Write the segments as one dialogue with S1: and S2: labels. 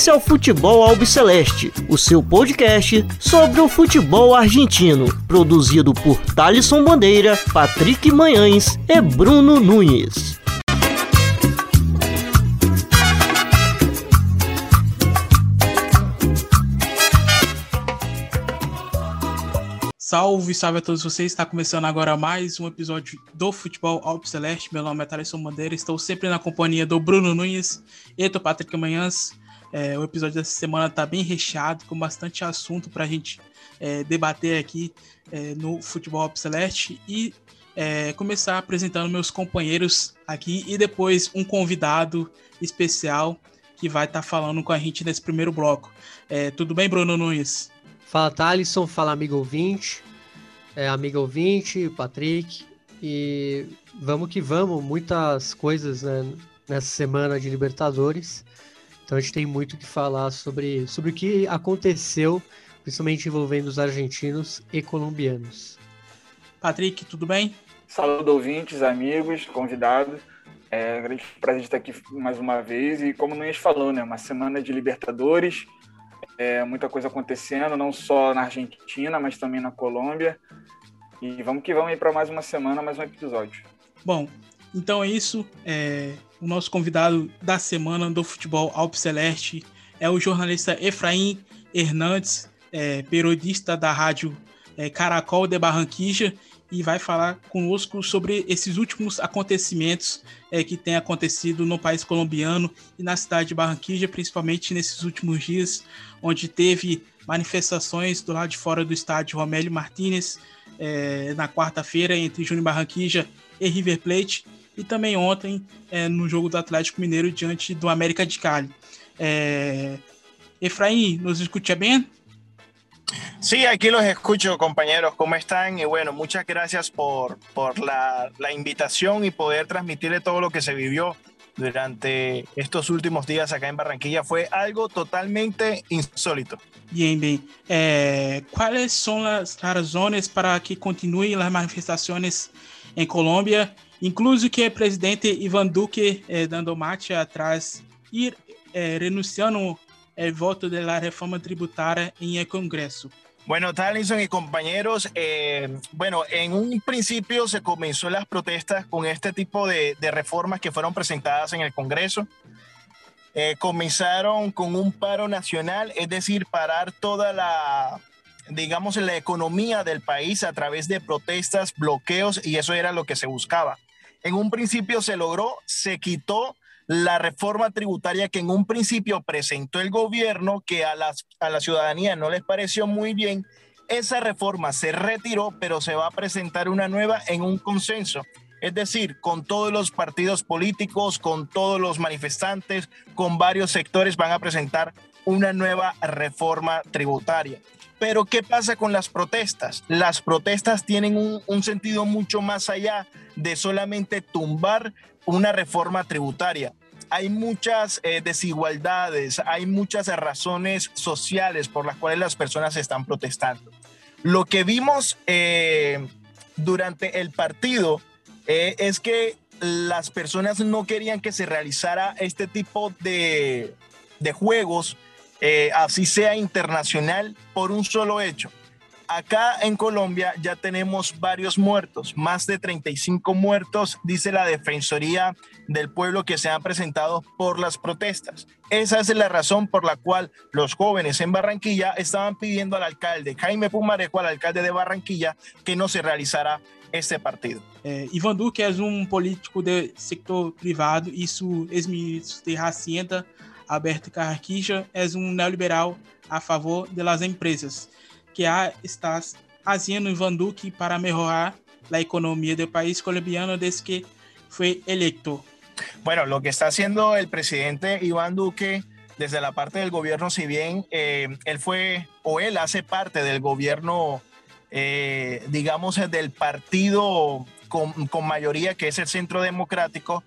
S1: Esse é o Futebol Albiceleste, o seu podcast sobre o futebol argentino, produzido por Thalisson Bandeira, Patrick Manhães e Bruno Nunes.
S2: Salve, salve a todos vocês. Está começando agora mais um episódio do Futebol Alpe Celeste. Meu nome é Thaleson Bandeira. Estou sempre na companhia do Bruno Nunes e do Patrick Manhãs. É, o episódio dessa semana está bem recheado, com bastante assunto para a gente é, debater aqui é, no Futebol Alpe Celeste. E é, começar apresentando meus companheiros aqui e depois um convidado especial que vai estar tá falando com a gente nesse primeiro bloco. É, tudo bem, Bruno Nunes?
S3: Fala Thalisson, fala amigo ouvinte, é, amigo ouvinte, Patrick, e vamos que vamos, muitas coisas né, nessa semana de Libertadores, então a gente tem muito que falar sobre, sobre o que aconteceu, principalmente envolvendo os argentinos e colombianos.
S2: Patrick, tudo bem?
S4: Saludo ouvintes, amigos, convidados. É um grande prazer estar aqui mais uma vez. E como o Nunes falou, né, uma semana de Libertadores, é, muita coisa acontecendo, não só na Argentina, mas também na Colômbia. E vamos que vamos aí para mais uma semana, mais um episódio.
S2: Bom, então é isso. É, o nosso convidado da semana do futebol Alpe Celeste é o jornalista Efraim Hernandes, é, periodista da rádio é, Caracol de Barranquilla e vai falar conosco sobre esses últimos acontecimentos é, que têm acontecido no país colombiano e na cidade de Barranquilla, principalmente nesses últimos dias, onde teve manifestações do lado de fora do estádio Romélio Martínez é, na quarta-feira entre Júnior Barranquilla e River Plate e também ontem é, no jogo do Atlético Mineiro diante do América de Cali. É... Efraim, nos escuta bem?
S5: Sí, aquí los escucho, compañeros. ¿Cómo están? Y bueno, muchas gracias por, por la, la, invitación y poder transmitirle todo lo que se vivió durante estos últimos días acá en Barranquilla. Fue algo totalmente insólito.
S2: Bien, bien. Eh, ¿Cuáles son las razones para que continúen las manifestaciones en Colombia? Incluso que el presidente Iván Duque eh, dando marcha atrás y eh, renunciando el voto de la reforma tributaria en el Congreso.
S5: Bueno, Talinson y compañeros, eh, bueno, en un principio se comenzó las protestas con este tipo de, de reformas que fueron presentadas en el Congreso. Eh, comenzaron con un paro nacional, es decir, parar toda la, digamos, la economía del país a través de protestas, bloqueos, y eso era lo que se buscaba. En un principio se logró, se quitó la reforma tributaria que en un principio presentó el gobierno, que a, las, a la ciudadanía no les pareció muy bien, esa reforma se retiró, pero se va a presentar una nueva en un consenso. Es decir, con todos los partidos políticos, con todos los manifestantes, con varios sectores van a presentar una nueva reforma tributaria. Pero ¿qué pasa con las protestas? Las protestas tienen un, sentido mucho más allá de solamente tumbar una reforma tributaria hay muchas eh, desigualdades, hay muchas razones sociales por las cuales las personas están protestando. Lo que vimos eh, durante el partido eh, es que las personas no querían que se realizara este tipo de juegos, así sea internacional, por un solo hecho acá en Colombia ya tenemos varios muertos, más de 35 muertos, dice la Defensoría del Pueblo que se han presentado por las protestas. Esa es la razón por la cual los jóvenes en Barranquilla estaban pidiendo al alcalde Jaime Pumarejo, al alcalde de Barranquilla, que no se realizara este partido.
S2: Eh, Duque es un político del sector privado y su ex-ministro de Hacienda, Alberto Carquija, es un neoliberal a favor de las empresas. que está fazendo Ivan Duque para mejorar la economía del país colombiano desde que fue electo?
S5: Bueno, lo que está haciendo el presidente Iván Duque desde la parte del gobierno, si bien eh, él fue o él hace parte del gobierno, eh, digamos, del partido con, mayoría que es el Centro Democrático,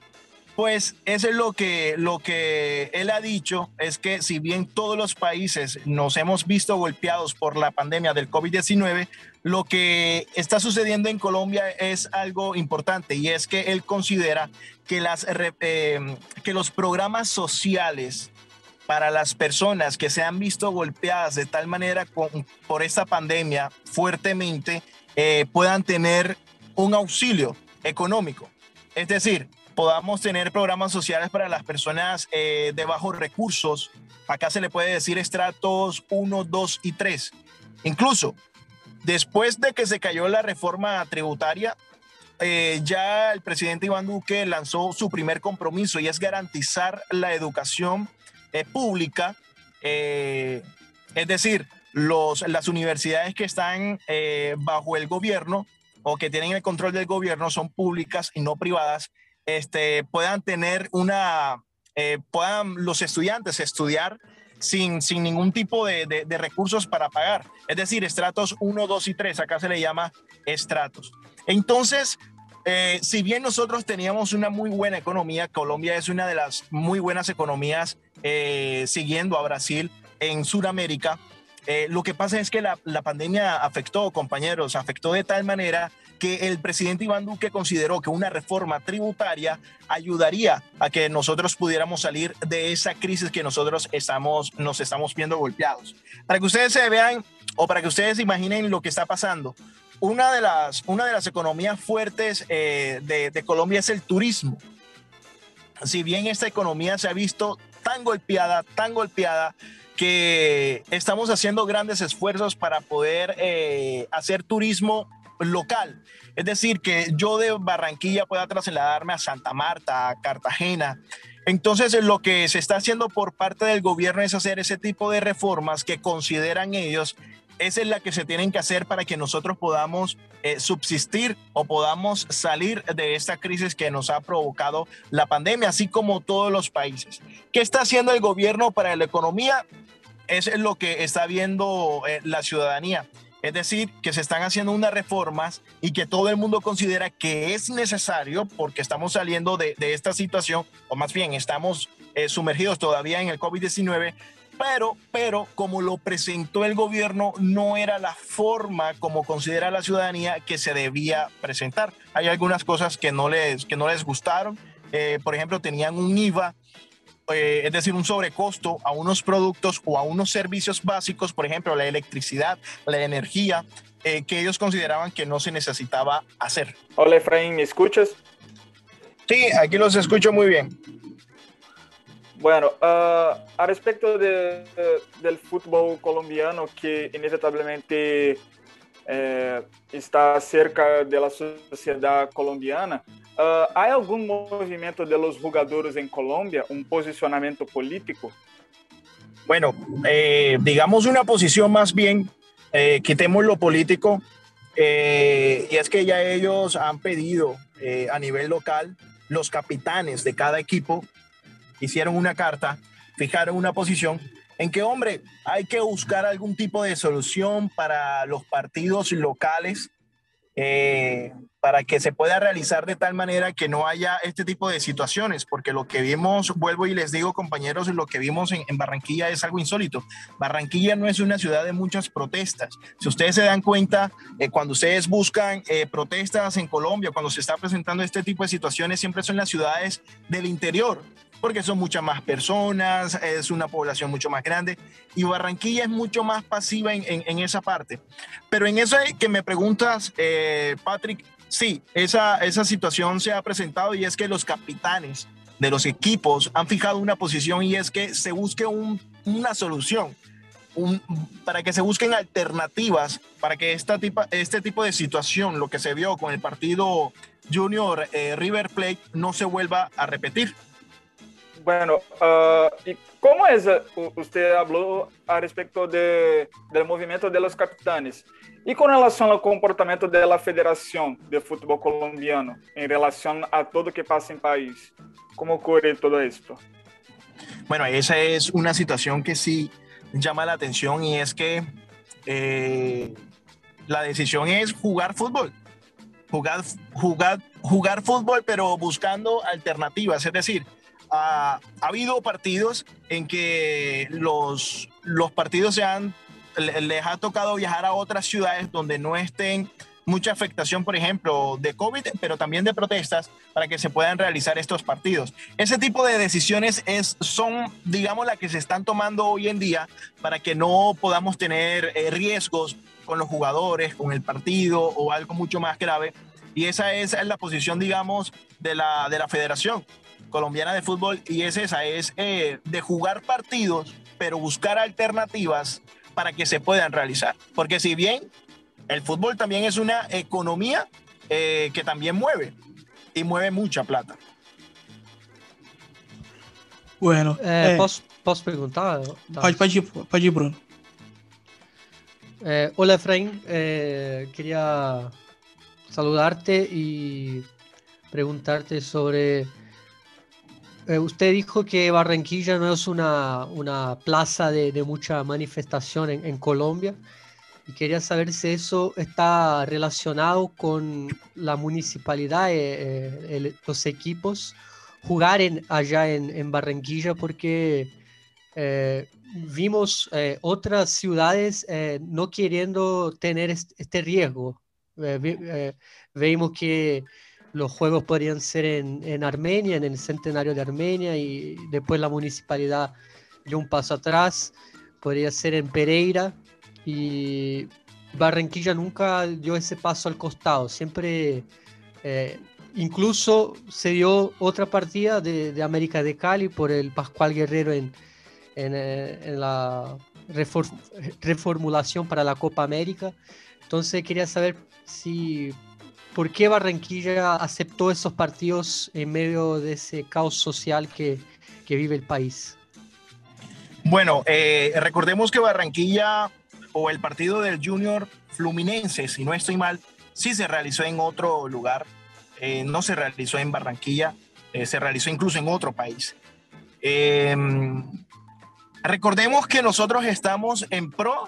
S5: pues eso es lo que, lo que él ha dicho, es que si bien todos los países nos hemos visto golpeados por la pandemia del COVID-19, lo que está sucediendo en Colombia es algo importante y es que él considera que, las, eh, que los programas sociales para las personas que se han visto golpeadas de tal manera por esta pandemia fuertemente eh, puedan tener un auxilio económico. Es decir, podamos tener programas sociales para las personas eh, de bajos recursos. Acá se le puede decir estratos 1, 2 y 3. Incluso después de que se cayó la reforma tributaria, eh, ya el presidente Iván Duque lanzó su primer compromiso y es garantizar la educación eh, pública, eh, es decir, los, las universidades que están bajo el gobierno o que tienen el control del gobierno son públicas y no privadas, este, puedan tener una, puedan los estudiantes estudiar sin, sin ningún tipo de, de, recursos para pagar. Es decir, estratos 1, 2 y 3, acá se le llama estratos. Entonces, eh, si bien nosotros teníamos una muy buena economía, Colombia es una de las muy buenas economías eh, siguiendo a Brasil en Sudamérica. Eh, lo que pasa es que la, la, pandemia afectó, compañeros, afectó de tal manera que el presidente Iván Duque consideró que una reforma tributaria ayudaría a que nosotros pudiéramos salir de esa crisis que nosotros estamos, nos estamos viendo golpeados. Para que ustedes se vean o para que ustedes imaginen lo que está pasando, una de las, una de las economías fuertes eh, de, Colombia es el turismo. Si bien esta economía se ha visto tan golpeada, tan golpeada, que estamos haciendo grandes esfuerzos para poder eh, hacer turismo local. Es decir, que yo de Barranquilla pueda trasladarme a Santa Marta, a Cartagena. Entonces, lo que se está haciendo por parte del gobierno es hacer ese tipo de reformas que consideran ellos esa es la que se tienen que hacer para que nosotros podamos eh, subsistir o podamos salir de esta crisis que nos ha provocado la pandemia, así como todos los países. ¿Qué está haciendo el gobierno para la economía? Es lo que está viendo eh, la ciudadanía. Es decir, que se están haciendo unas reformas y que todo el mundo considera que es necesario porque estamos saliendo de, esta situación, o más bien estamos eh, sumergidos todavía en el COVID-19, pero, pero como lo presentó el gobierno, no era la forma como considera la ciudadanía que se debía presentar. Hay algunas cosas que no les, que no les gustaron. Eh, por ejemplo, tenían un IVA, eh, es decir, un sobrecosto a unos productos o a unos servicios básicos, por ejemplo, la electricidad, la energía, eh, que ellos consideraban que no se necesitaba hacer.
S4: Hola Efraín, ¿me escuchas?
S5: Sí, aquí los escucho muy bien.
S4: Bueno, uh, a respecto de, de, del fútbol colombiano que inevitablemente eh, está cerca de la sociedad colombiana, uh, ¿hay algún movimiento de los jugadores en Colombia, un posicionamiento político?
S5: Bueno, eh, digamos una posición más bien, eh, quitemos lo político, eh, y es que ya ellos han pedido a nivel local los capitanes de cada equipo hicieron una carta, fijaron una posición en que, hombre, hay que buscar algún tipo de solución para los partidos locales, eh, para que se pueda realizar de tal manera que no haya este tipo de situaciones, porque lo que vimos, vuelvo y les digo, compañeros, lo que vimos en, Barranquilla es algo insólito. Barranquilla no es una ciudad de muchas protestas. Si ustedes se dan cuenta, eh, cuando ustedes buscan eh, protestas en Colombia, cuando se está presentando este tipo de situaciones, siempre son las ciudades del interior, porque son muchas más personas, es una población mucho más grande y Barranquilla es mucho más pasiva en, en, en esa parte. Pero en eso que me preguntas, eh, Patrick, sí, esa, esa situación se ha presentado y es que los capitanes de los equipos han fijado una posición y es que se busque un, una solución. Un, para que se busquen alternativas para que esta tipo, este tipo de situación, lo que se vio con el partido Junior eh, River Plate, no se vuelva a repetir.
S4: Bueno, uh, ¿y cómo es? Usted habló a respecto de, del movimiento de los capitanes. ¿Y con relación al comportamiento de la Federación de Fútbol Colombiano en relación a todo lo que pasa en país? ¿Cómo ocurre todo esto?
S5: Bueno, esa es una situación que sí llama la atención y es que eh, la decisión es jugar fútbol. Jugar, jugar, jugar fútbol, pero buscando alternativas. Es decir, ha, ha, habido partidos en que los, los partidos se han, les ha tocado viajar a otras ciudades donde no estén mucha afectación, por ejemplo, de COVID, pero también de protestas para que se puedan realizar estos partidos. Ese tipo de decisiones es, son, digamos, las que se están tomando hoy en día para que no podamos tener eh, riesgos con los jugadores, con el partido o algo mucho más grave. Y esa es la posición, digamos, de la, de la Federación Colombiana de Fútbol y es esa, es eh, de jugar partidos, pero buscar alternativas para que se puedan realizar. Porque si bien el fútbol también es una economía eh, que también mueve y mueve mucha plata.
S2: Bueno,
S3: é, é, posso, posso perguntar?
S2: Pode, pode, ir, pode ir, Bruno.
S3: Hola, Efraín. quería saludarte y preguntarte sobre... usted dijo que Barranquilla no es una, una plaza de, mucha manifestación en, Colombia y quería saber si eso está relacionado con la municipalidad, eh, eh, los equipos, jugar en, allá en, Barranquilla, porque eh, vimos otras ciudades no queriendo tener este, riesgo. vimos que los juegos podrían ser en, en, Armenia, en el centenario de Armenia, y después la municipalidad dio un paso atrás, podría ser en Pereira, y Barranquilla nunca dio ese paso al costado, siempre, eh, incluso se dio otra partida de, América de Cali por el Pascual Guerrero en, en, eh, la reformulación para la Copa América. Entonces quería saber si por qué Barranquilla aceptó esos partidos en medio de ese caos social que, vive el país.
S5: Bueno, eh, recordemos que Barranquilla o el partido del Junior Fluminense, si no estoy mal, sí se realizó en otro lugar, eh, no se realizó en Barranquilla, eh, se realizó incluso en otro país. Em, recordemos que nosotros estamos en pro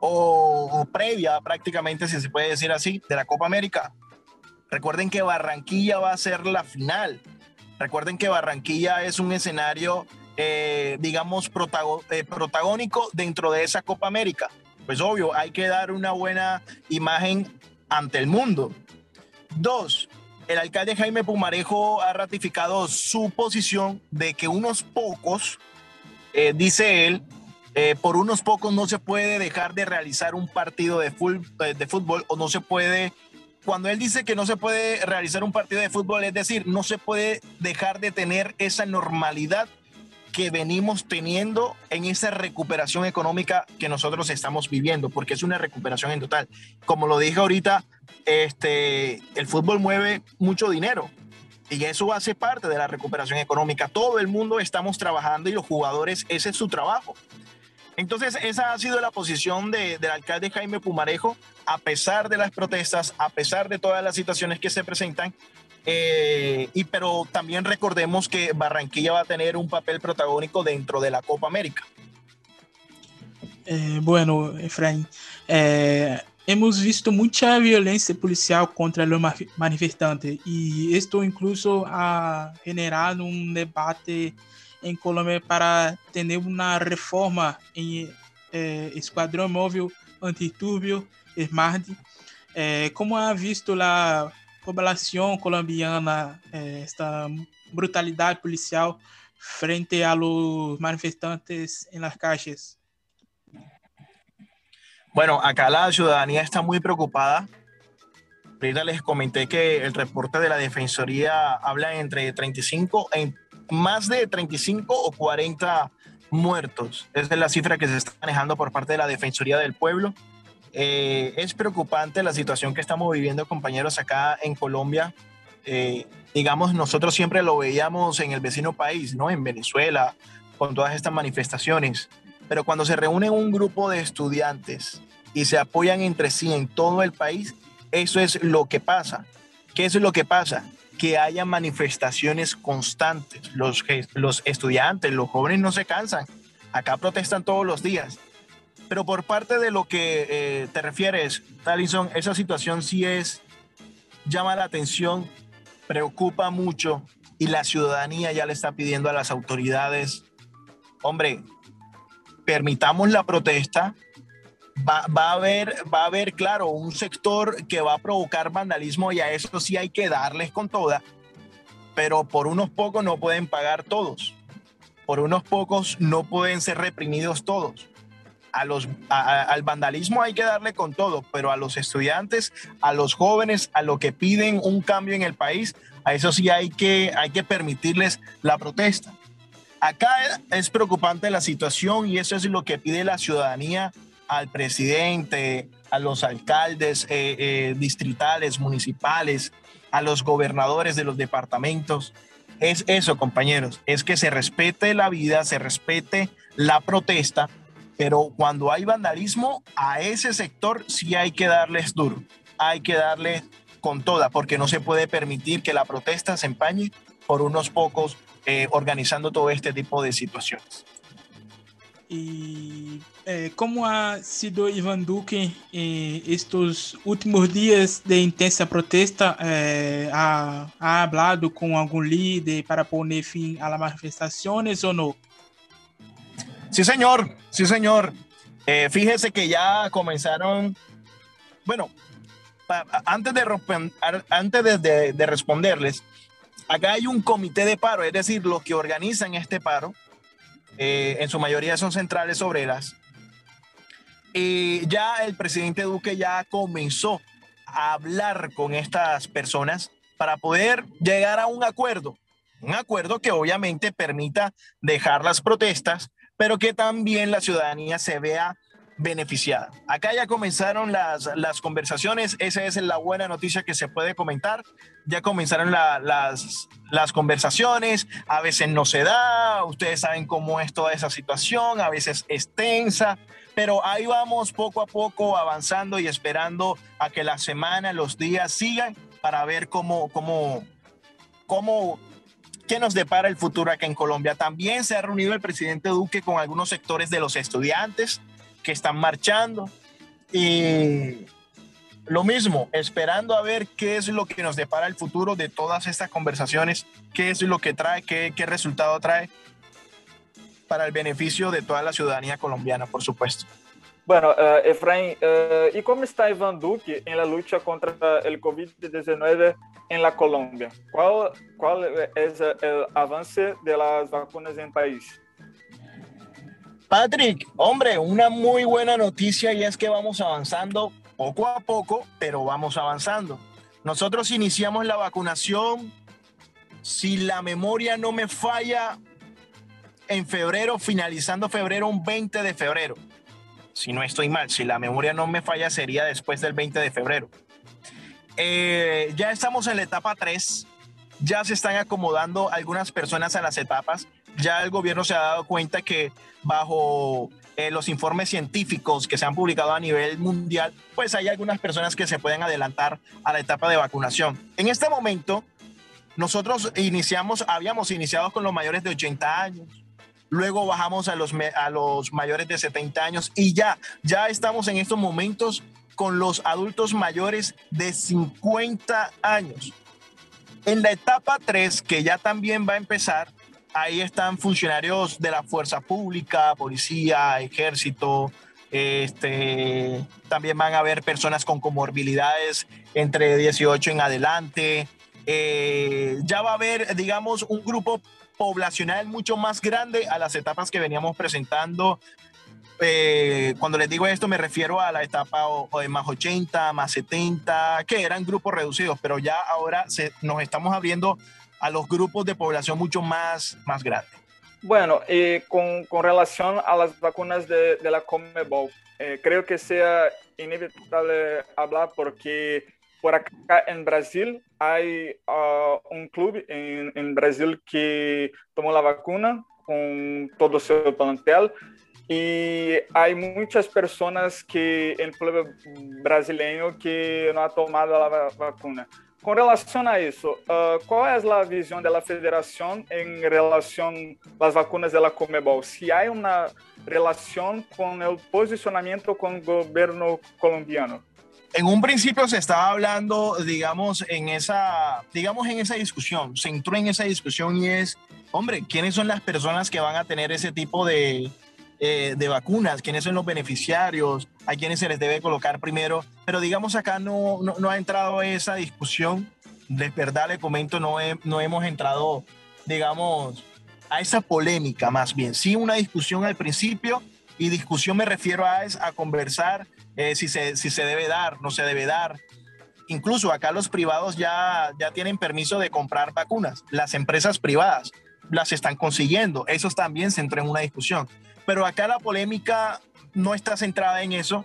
S5: o, previa prácticamente, si se puede decir así, de la Copa América. Recuerden que Barranquilla va a ser la final. Recuerden que Barranquilla es un escenario, eh, digamos, protagónico dentro de esa Copa América pues obvio, hay que dar una buena imagen ante el mundo. Dos, el alcalde Jaime Pumarejo ha ratificado su posición de que unos pocos, eh, dice él, eh, por unos pocos no se puede dejar de realizar un partido de, eh, de fútbol o no se puede, cuando él dice que no se puede realizar un partido de fútbol, es decir, no se puede dejar de tener esa normalidad que venimos teniendo en esa recuperación económica que nosotros estamos viviendo, porque es una recuperación en total. Como lo dije ahorita, este, el fútbol mueve mucho dinero y eso hace parte de la recuperación económica. Todo el mundo estamos trabajando y los jugadores, ese es su trabajo. Entonces, esa ha sido la posición de, del alcalde Jaime Pumarejo, a pesar de las protestas, a pesar de todas las situaciones que se presentan, eh, y pero también recordemos que Barranquilla va a tener un papel protagónico dentro de la Copa América.
S2: Eh, bueno, Efraín, eh, hemos visto mucha violencia policial contra los manifestantes y esto incluso ha generado un debate en Colombia para tener una reforma en eh, Escuadrón Móvil Antiturbio, SMART. Eh, ¿Cómo ha visto la población colombiana eh, esta brutalidad policial frente a los manifestantes en las calles?
S5: Bueno, acá la ciudadanía está muy preocupada. Ahorita les comenté que el reporte de la Defensoría habla entre 35, en más de 35 o 40 muertos. Esa es la cifra que se está manejando por parte de la Defensoría del Pueblo. Eh, es preocupante la situación que estamos viviendo, compañeros, acá en Colombia. Eh, digamos, nosotros siempre lo veíamos en el vecino país, ¿no? En Venezuela, con todas estas manifestaciones. Pero cuando se reúne un grupo de estudiantes y se apoyan entre sí en todo el país, eso es lo que pasa. ¿Qué es lo que pasa? Que haya manifestaciones constantes. Los, los estudiantes, los jóvenes no se cansan. Acá protestan todos los días pero por parte de lo que eh, te refieres, Talison, esa situación sí es, llama la atención, preocupa mucho y la ciudadanía ya le está pidiendo a las autoridades, hombre, permitamos la protesta, va, va, a haber, va a haber, claro, un sector que va a provocar vandalismo y a eso sí hay que darles con toda, pero por unos pocos no pueden pagar todos, por unos pocos no pueden ser reprimidos todos. A los, al vandalismo hay que darle con todo, pero a los estudiantes, a los jóvenes, a los que piden un cambio en el país, a eso sí hay que, hay que permitirles la protesta. Acá es preocupante la situación y eso es lo que pide la ciudadanía al presidente, a los alcaldes eh, eh, distritales, municipales, a los gobernadores de los departamentos. Es eso, compañeros, es que se respete la vida, se respete la protesta, pero cuando hay vandalismo, a ese sector sí hay que darles duro, hay que darle con toda, porque no se puede permitir que la protesta se empañe por unos pocos eh, organizando todo este tipo de situaciones.
S2: E é, como ha sido Ivan Duque em estes últimos dias de intensa protesta, é, ha, ha hablado com algum líder para poner fim a las manifestaciones ou não?
S5: Sí, señor, sí, señor. Eh, fíjese que ya comenzaron, bueno, antes, de, antes de responderles, acá hay un comité de paro, es decir, los que organizan este paro, eh, en su mayoría son centrales obreras. Y ya el presidente Duque ya comenzó a hablar con estas personas para poder llegar a un acuerdo, un acuerdo que obviamente permita dejar las protestas, pero que también la ciudadanía se vea beneficiada. Acá ya comenzaron las, las conversaciones, esa es la buena noticia que se puede comentar. Ya comenzaron la, las, las conversaciones, a veces no se da, ustedes saben cómo es toda esa situación, a veces es tensa, pero ahí vamos poco a poco avanzando y esperando a que la semana, los días sigan para ver cómo, cómo, cómo, qué nos depara el futuro acá en Colombia. También se ha reunido el presidente Duque con algunos sectores de los estudiantes que están marchando y lo mismo, esperando a ver qué es lo que nos depara el futuro de todas estas conversaciones, qué es lo que trae, qué, qué resultado trae para el beneficio de toda la ciudadanía colombiana, por supuesto.
S4: Bueno, uh, Efraín, uh, ¿y cómo está Iván Duque en la lucha contra el COVID-19 en la Colombia? ¿Cuál, ¿Cuál es el avance de las vacunas en el país?
S5: Patrick, hombre, una muy buena noticia y es que vamos avanzando poco a poco, pero vamos avanzando. Nosotros iniciamos la vacunación, si la memoria no me falla, en febrero, finalizando febrero, un 20 de febrero. Si no estoy mal, si la memoria no me falla, sería después del 20 de febrero. Eh, ya estamos en la etapa 3, ya se están acomodando algunas personas a las etapas ya el gobierno se ha dado cuenta que bajo eh, los informes científicos que se han publicado a nivel mundial, pues hay algunas personas que se pueden adelantar a la etapa de vacunación. En este momento, nosotros iniciamos, habíamos iniciado con los mayores de 80 años, luego bajamos a los, a los mayores de 70 años y ya, ya estamos en estos momentos con los adultos mayores de 50 años. En la etapa 3, que ya también va a empezar, ahí están funcionarios de la fuerza pública, policía, ejército, este, también van a haber personas con comorbilidades entre 18 en adelante. Eh, ya va a haber, digamos, un grupo poblacional mucho más grande a las etapas que veníamos presentando. Eh, cuando les digo esto me refiero a la etapa de más 80, más 70, que eran grupos reducidos, pero ya ahora se, nos estamos abriendo a los grupos de población mucho más, más grandes.
S4: Bueno, y con, con relación a las vacunas de, de la Comebol, eh, creo que sea inevitable hablar porque por acá en Brasil hay uh, un club en, en, Brasil que tomó la vacuna con todo su plantel y hay muchas personas que en el club brasileño que no ha tomado la vacuna. Com relação a isso, uh, qual é a visão da federação em relação às vacunas da Comebol? Se há uma relação com o posicionamento com o governo colombiano?
S5: En un principio se estaba hablando, digamos, en esa, digamos, en esa discusión, se entró en esa discusión y es, hombre, ¿quiénes son las personas que van a tener ese tipo de, eh, de vacunas? ¿Quiénes son los beneficiarios? A quienes se les debe colocar primero, pero digamos acá no, no, ha entrado esa discusión, de verdad le comento, no, no hemos entrado, digamos, a esa polémica más bien, sí una discusión al principio, y discusión me refiero a, a conversar eh, si, se, si se debe dar, no se debe dar. Incluso acá los privados ya, ya tienen permiso de comprar vacunas, las empresas privadas las están consiguiendo, eso también se entra en una discusión. Pero acá la polémica no está centrada en eso,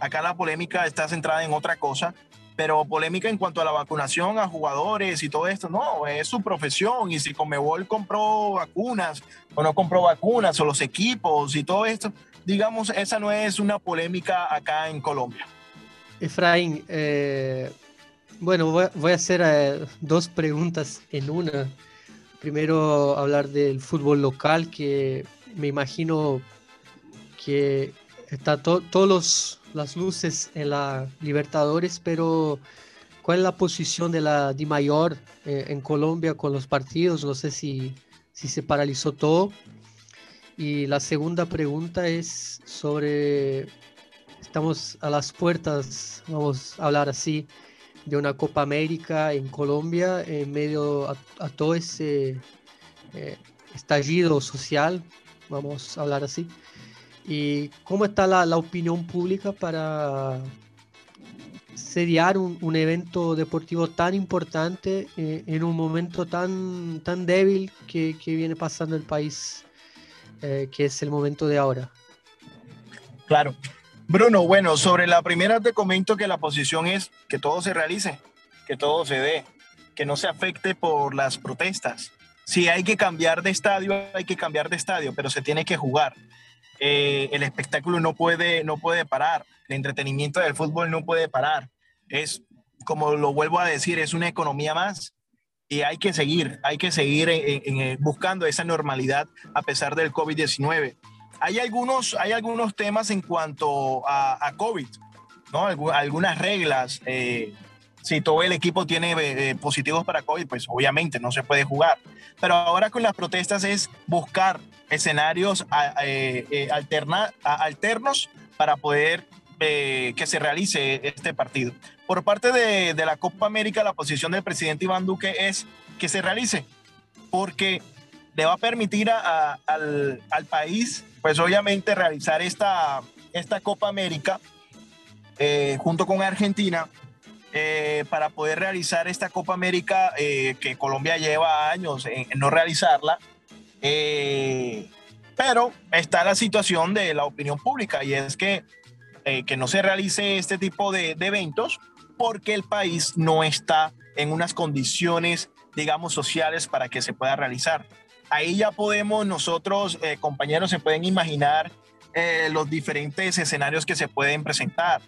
S5: acá la polémica está centrada en otra cosa, pero polémica en cuanto a la vacunación a jugadores y todo esto, no, es su profesión y si Comebol compró vacunas o no compró vacunas o los equipos y todo esto, digamos, esa no es una polémica acá en Colombia.
S3: Efraín, eh, bueno, voy, a hacer eh, dos preguntas en una. Primero hablar del fútbol local, que me imagino que está todas las luces en la Libertadores, pero ¿cuál es la posición de la Di Mayor eh, en Colombia con los partidos? No sé si, si se paralizó todo. Y la segunda pregunta es sobre, estamos a las puertas, vamos a hablar así, de una Copa América en Colombia en medio a, todo ese eh, estallido social, vamos a hablar así. ¿Y cómo está la, opinión pública para seriar un, evento deportivo tan importante eh, en un momento tan, tan débil que, viene pasando el país, eh, que es el momento de ahora?
S5: Claro. Bruno, bueno, sobre la primera te comento que la posición es que todo se realice, que todo se dé, que no se afecte por las protestas. Si hay que cambiar de estadio, hay que cambiar de estadio, pero se tiene que jugar. Eh, el espectáculo no puede, no puede parar, el entretenimiento del fútbol no puede parar. Es, como lo vuelvo a decir, es una economía más y hay que seguir, hay que seguir en, buscando esa normalidad a pesar del COVID-19. Hay algunos, hay algunos temas en cuanto a, COVID, ¿no? algunas reglas. Eh, si todo el equipo tiene eh, positivos para COVID, pues obviamente no se puede jugar. Pero ahora con las protestas es buscar escenarios eh, eh, alternos para poder eh, que se realice este partido. Por parte de, la Copa América, la posición del presidente Iván Duque es que se realice, porque le va a permitir al, país, pues obviamente, realizar esta, esta Copa América junto con Argentina. para poder realizar esta Copa América que Colombia lleva años en no realizarla, eh, pero está la situación de la opinión pública y es que, eh, que no se realice este tipo de, eventos porque el país no está en unas condiciones, digamos, sociales para que se pueda realizar. Ahí ya podemos nosotros, eh, compañeros, se pueden imaginar los diferentes escenarios que se pueden presentar.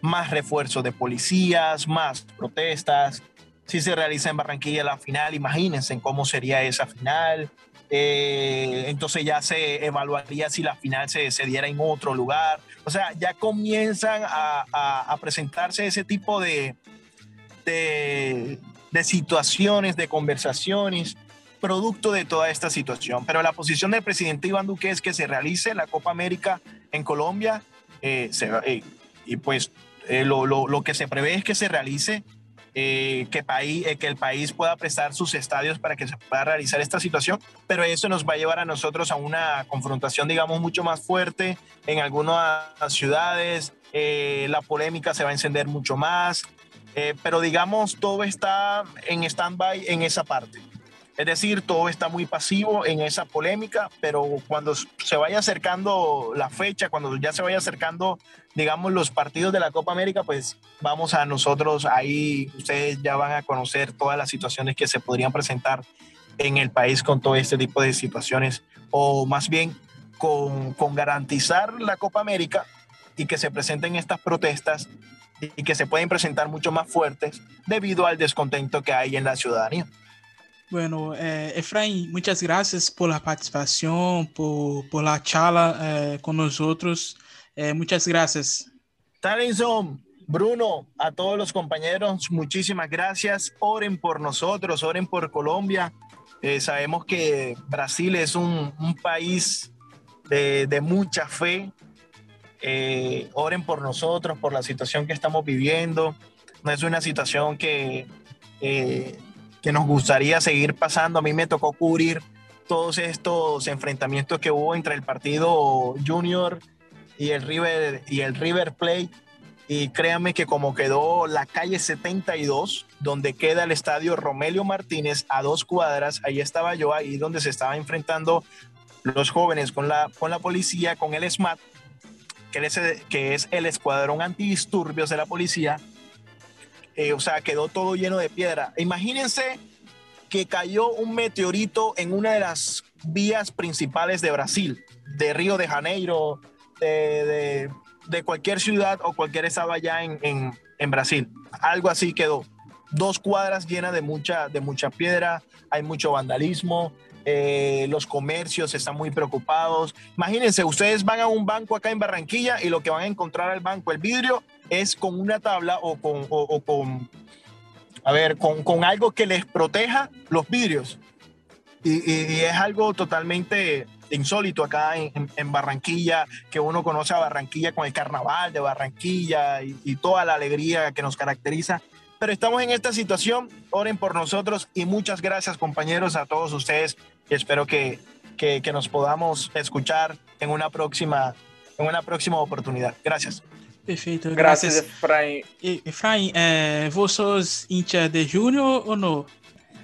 S5: Más refuerzos de policías, más protestas. Si se realiza en Barranquilla la final, imagínense cómo sería esa final. Eh, entonces ya se evaluaría si la final se, se, diera en otro lugar. O sea, ya comienzan a, a, presentarse ese tipo de, de, de, situaciones, de conversaciones, producto de toda esta situación. Pero la posición del presidente Iván Duque es que se realice la Copa América en Colombia eh, eh, y pues lo, lo, lo que se prevé es que se realice eh, que, país, eh, que el país pueda prestar sus estadios para que se pueda realizar esta situación, pero eso nos va a llevar a nosotros a una confrontación, digamos, mucho más fuerte en algunas ciudades, eh, la polémica se va a encender mucho más, pero digamos, todo está en stand-by en esa parte. Es decir, todo está muy pasivo en esa polémica, pero cuando se vaya acercando la fecha, cuando ya se vaya acercando, digamos, los partidos de la Copa América, pues vamos a nosotros ahí, ustedes ya van a conocer todas las situaciones que se podrían presentar en el país con todo este tipo de situaciones, o más bien con, con garantizar la Copa América y que se presenten estas protestas y que se pueden presentar mucho más fuertes debido al descontento que hay en la ciudadanía.
S2: Bueno, eh, Efraín, muchas gracias por la participación, por, por la charla eh, con nosotros. Eh, muchas gracias.
S5: Talinson, Bruno, a todos los compañeros, muchísimas gracias. Oren por nosotros, oren por Colombia. Eh, sabemos que Brasil es un, un país de, de, mucha fe. eh, oren por nosotros, por la situación que estamos viviendo. No es una situación que, eh, que nos gustaría seguir pasando. A mí me tocó cubrir todos estos enfrentamientos que hubo entre el partido Junior y el River, y el River Plate. Y créanme que como quedó la calle 72, donde queda el estadio Romelio Martínez a dos cuadras, ahí estaba yo, ahí donde se estaba enfrentando los jóvenes con la, con la policía, con el SMAT, que es, que es el escuadrón antidisturbios de la policía. Eh, o sea, quedó todo lleno de piedra. Imagínense que cayó un meteorito en una de las vías principales de Brasil, de Río de Janeiro, de, de, cualquier ciudad o cualquier estado allá en, en, Brasil. Algo así quedó. Dos cuadras llenas de mucha, de mucha piedra, hay mucho vandalismo, eh, los comercios están muy preocupados. Imagínense, ustedes van a un banco acá en Barranquilla y lo que van a encontrar al banco, el vidrio, es con una tabla o con, con a ver, con, con, algo que les proteja los vidrios. Y, es algo totalmente insólito acá en, Barranquilla, que uno conoce a Barranquilla con el carnaval de Barranquilla y, toda la alegría que nos caracteriza pero estamos en esta situación. Oren por nosotros y muchas gracias compañeros a todos ustedes espero que, que, que nos podamos escuchar en una próxima, en una próxima oportunidad. Gracias.
S2: Perfeito,
S4: Graças,
S2: graças.
S4: Efraim.
S2: E- Efraim, é, você sos hincha de Júnior ou não?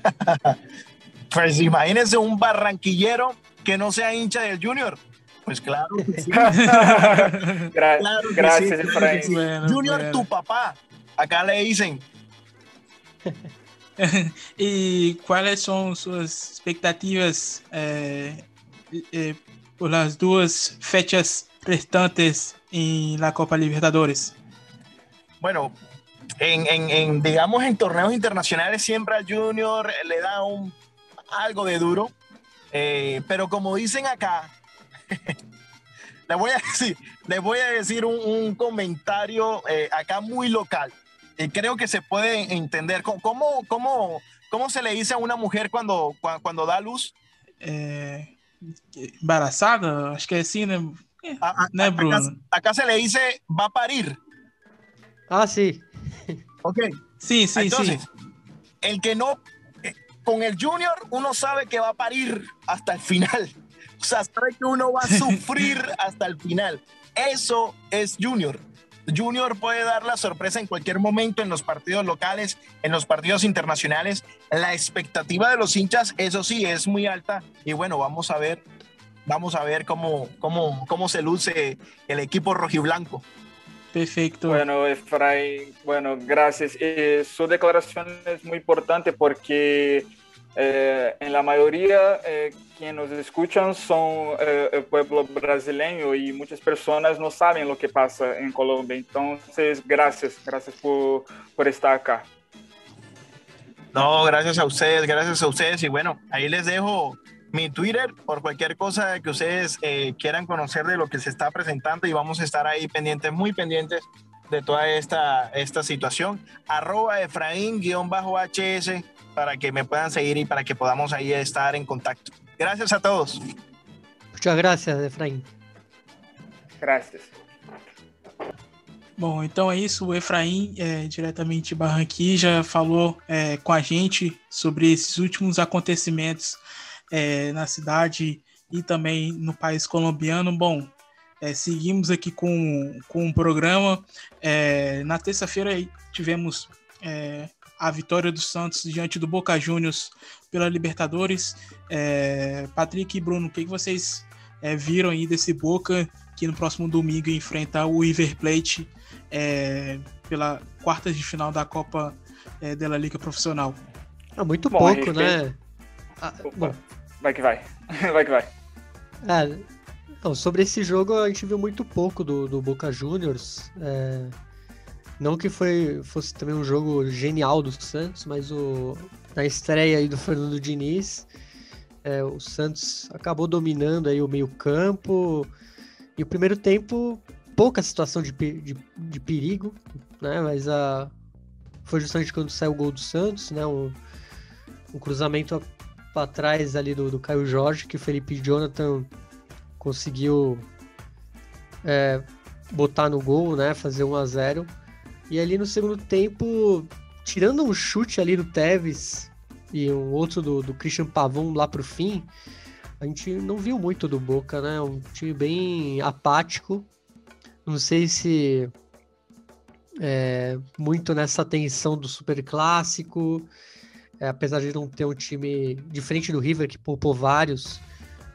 S5: Pues imagínense un barranquillero que no sea hincha del Junior. Pues claro que sí.
S4: Gra-
S5: Claro que
S4: Graças,
S5: sí, claro que
S4: Efraim.
S5: sí.
S2: Bueno,
S5: Junior,
S2: bueno.
S5: tu papá. Acá le dicen,
S2: e quais são suas expectativas é, é, por as duas fechas restantes em la Copa Libertadores?
S5: bueno, en, en- en, digamos, en torneos internacionales siempre al Junior le da un, algo de duro. Eh, pero como dicen acá, le voy a decir, les voy a decir un, un comentario eh, acá muy local. Y creo que se puede entender. ¿Cómo, cómo, cómo, se le dice a una mujer cuando, cua- cuando da luz?
S2: É, embaraçada? Acho que assim, né?
S5: A- a-
S2: Né,
S5: acá, se le dice va a parir.
S3: Ah, sim.
S5: Ok.
S2: Sim,
S5: Entonces,
S2: sim.
S5: el que no, eh, con el Junior uno sabe que va a parir hasta el final. O sea, sabe que uno va a sufrir hasta el final. Eso es Junior. Junior puede dar la sorpresa en cualquier momento en los partidos locales, en los partidos internacionales. La expectativa de los hinchas, eso sí, es muy alta. Y bueno, vamos a ver, vamos a ver cómo, cómo, cómo se luce el equipo rojiblanco.
S2: Perfeito.
S4: Bueno, Efraín, bueno, gracias. Eh, su declaración es muy importante porque eh, en la mayoría eh, quienes nos escuchan son eh, el pueblo brasileño y muchas personas no saben lo que pasa en Colombia. Entonces, gracias, gracias por, por estar acá.
S5: No, gracias a ustedes, gracias a ustedes. Y bueno, ahí les dejo mi Twitter por cualquier cosa que ustedes eh, quieran conocer de lo que se está presentando y vamos a estar ahí pendientes, muy pendientes de toda esta, esta situación. Arroba Efraín-HS para que me puedan seguir y para que podamos ahí estar en contacto. Gracias a todos.
S3: Muchas gracias, Efraim.
S4: Gracias.
S2: Bom, então é isso. O Efraim, é, diretamente de Barranquilla, falou é, com a gente sobre esses últimos acontecimentos é, na cidade e também no país colombiano. Bom, é, seguimos aqui com, com o programa. É, na terça-feira tivemos é, a vitória do Santos diante do Boca Juniors pela Libertadores. É, Patrick e Bruno, o que, que vocês é, viram aí desse Boca que no próximo domingo enfrenta o River Plate é, pela quartas de final da Copa é, da Liga Profissional.
S3: Ah, muito
S4: Bom,
S3: pouco, né? Ah, bom,
S4: vai que vai. Vai que vai.
S3: é, não, sobre esse jogo a gente viu muito pouco do, do Boca Juniors. é, não que foi, fosse também um jogo genial do Santos, mas o, na estreia aí do Fernando Diniz, é, o Santos acabou dominando aí o meio campo. E o primeiro tempo, pouca situação de, de, de perigo, né? Mas a, foi justamente quando saiu o gol do Santos, né? Um, um cruzamento para trás ali do, do Caio Jorge, que o Felipe Jonathan conseguiu é, botar no gol, né? Fazer 1 a 0 E ali no segundo tempo, tirando um chute ali do Tevez e um outro do, do Christian Pavon lá pro fim, a gente não viu muito do Boca, né? Um time bem apático. Não sei se é, muito nessa tensão do super clássico, é, apesar de não ter um time diferente do River, que poupou vários,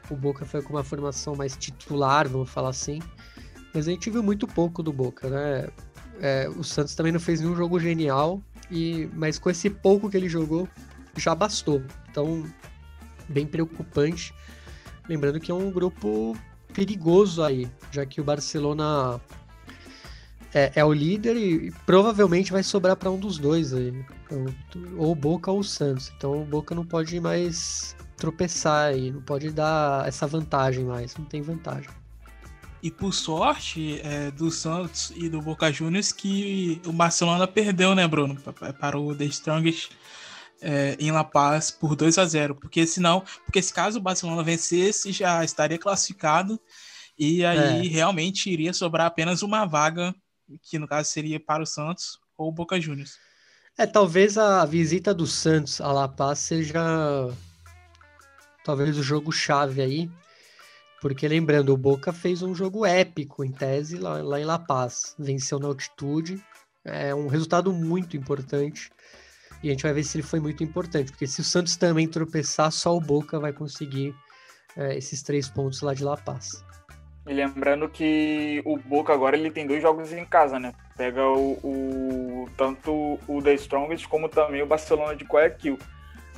S3: o Boca foi com uma formação mais titular, vamos falar assim. Mas a gente viu muito pouco do Boca, né? É, o Santos também não fez nenhum jogo genial, e mas com esse pouco que ele jogou, já bastou. Então, bem preocupante. Lembrando que é um grupo perigoso aí, já que o Barcelona é, é o líder e, e, provavelmente vai sobrar para um dos dois aí, então, ou Boca ou Santos. Então o Boca não pode mais tropeçar aí, não pode dar essa vantagem mais, não tem vantagem.
S2: E por sorte é, do Santos e do Boca Juniors que o Barcelona perdeu, né, Bruno? Para o The Strongest é, em La Paz por 2 a 0 Porque senão, porque se caso o Barcelona vencesse, já estaria classificado e aí é. realmente iria sobrar apenas uma vaga, que no caso seria para o Santos ou o Boca Juniors.
S3: É, talvez a visita do Santos a La Paz seja talvez o jogo chave aí, porque lembrando, o Boca fez um jogo épico em tese lá, lá em La Paz, venceu na altitude, é um resultado muito importante. E a gente vai ver se ele foi muito importante, porque se o Santos também tropeçar, só o Boca vai conseguir é, esses três pontos lá de La Paz.
S4: E lembrando que o Boca agora ele tem dois jogos em casa, né? Pega o, o tanto o The Strongest como também o Barcelona de Guayaquil,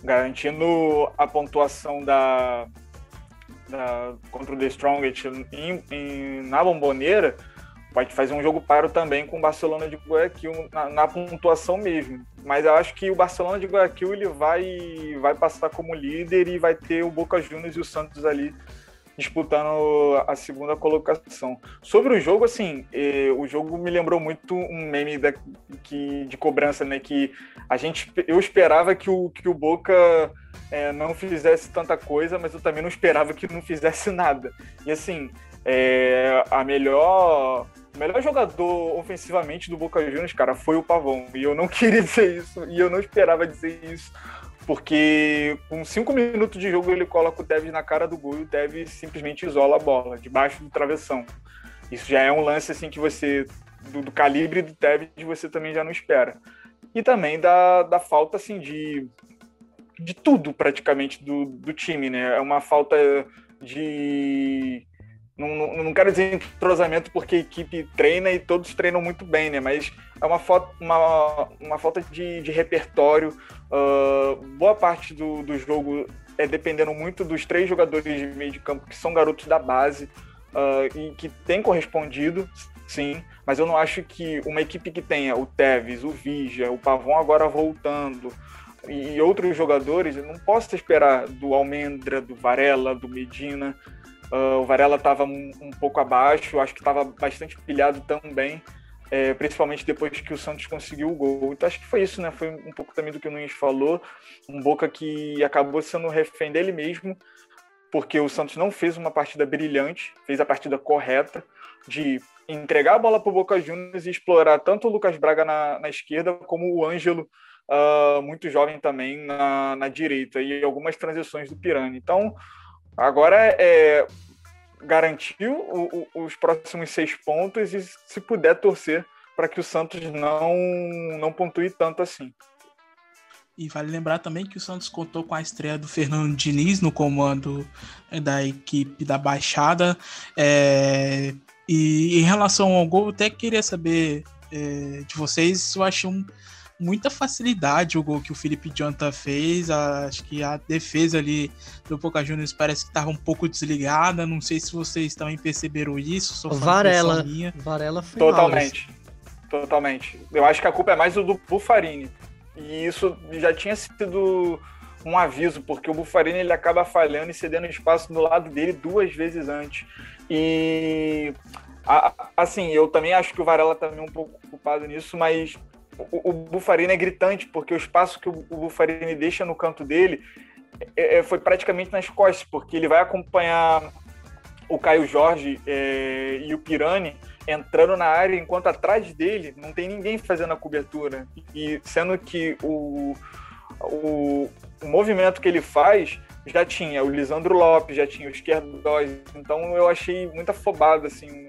S4: garantindo a pontuação da, da contra o The Strongest em, em, na bomboneira pode fazer um jogo paro também com o Barcelona de Guayaquil na, na, pontuação mesmo. Mas eu acho que o Barcelona de Guayaquil ele vai, vai passar como líder e vai ter o Boca Juniors e o Santos ali disputando a segunda colocação. Sobre o jogo, assim, eh, o jogo me lembrou muito um meme da, que, de cobrança, né? Que a gente, eu esperava que o, que o Boca eh, não fizesse tanta coisa, mas eu também não esperava que não fizesse nada. E assim, eh, a melhor o melhor jogador ofensivamente do Boca Juniors, cara, foi o Pavão. E eu não queria dizer isso, e eu não esperava dizer isso, porque com cinco minutos de jogo ele coloca o Tevez na cara do gol e o Tevez simplesmente isola a bola, debaixo do travessão. Isso já é um lance assim que você, do, do calibre do Tevez, você também já não espera. E também da, da falta assim de, de tudo praticamente do, do time, né? É uma falta de não, não, não, quero dizer entrosamento porque a equipe treina e todos treinam muito bem, né? Mas é uma, falta, uma, uma falta de, de repertório. Uh, boa parte do, do jogo é dependendo muito dos três jogadores de meio de campo que são garotos da base uh, e que têm correspondido, sim. Mas eu não acho que uma equipe que tenha o Tevez, o Vija, o Pavon agora voltando e outros jogadores, eu não posso esperar do Almendra, do Varela, do Medina. Uh, o Varela estava um, um, pouco abaixo, acho que estava bastante pilhado também, é, principalmente depois que o Santos conseguiu o gol. Então acho que foi isso, né? Foi um pouco também do que o Nunes falou. Um Boca que acabou sendo refém dele mesmo, porque o Santos não fez uma partida brilhante, fez a partida correta de entregar a bola para o Boca Juniors e explorar tanto o Lucas Braga na, na esquerda como o Ângelo, uh, muito jovem também, na, na direita, e algumas transições do Pirani. Então Agora é garantir o, o, os próximos seis pontos e, se puder, torcer para que o Santos não, não pontue tanto assim.
S2: E vale lembrar também que o Santos contou com a estreia do Fernando Diniz no comando é, da equipe da Baixada. É, e em relação ao gol, eu até queria saber é, de vocês, eu achei um, muita facilidade o gol que o Felipe Jonathan fez. Acho que a defesa ali do Boca Juniors parece que estava um pouco desligada. Não sei se vocês também perceberam isso.
S3: Varela. Minha. Varela foi
S4: Totalmente. Mal, Totalmente. Eu acho que a culpa é mais do Bufarini. E isso já tinha sido um aviso, porque o Bufarini ele acaba falhando e cedendo espaço do lado dele duas vezes antes. E assim, eu também acho que o Varela também é um pouco culpado nisso, mas o, o Bufarini é gritante, porque o espaço que o, o Bufarini deixa no canto dele é, é, foi praticamente nas costas, porque ele vai acompanhar o Caio Jorge é, e o Pirani, entrando na área, enquanto atrás dele não tem ninguém fazendo a cobertura. E sendo que o, o, o movimento que ele faz já tinha o Lisandro Lopes, já tinha o Esquerdóis. Então eu achei muito afobado, assim,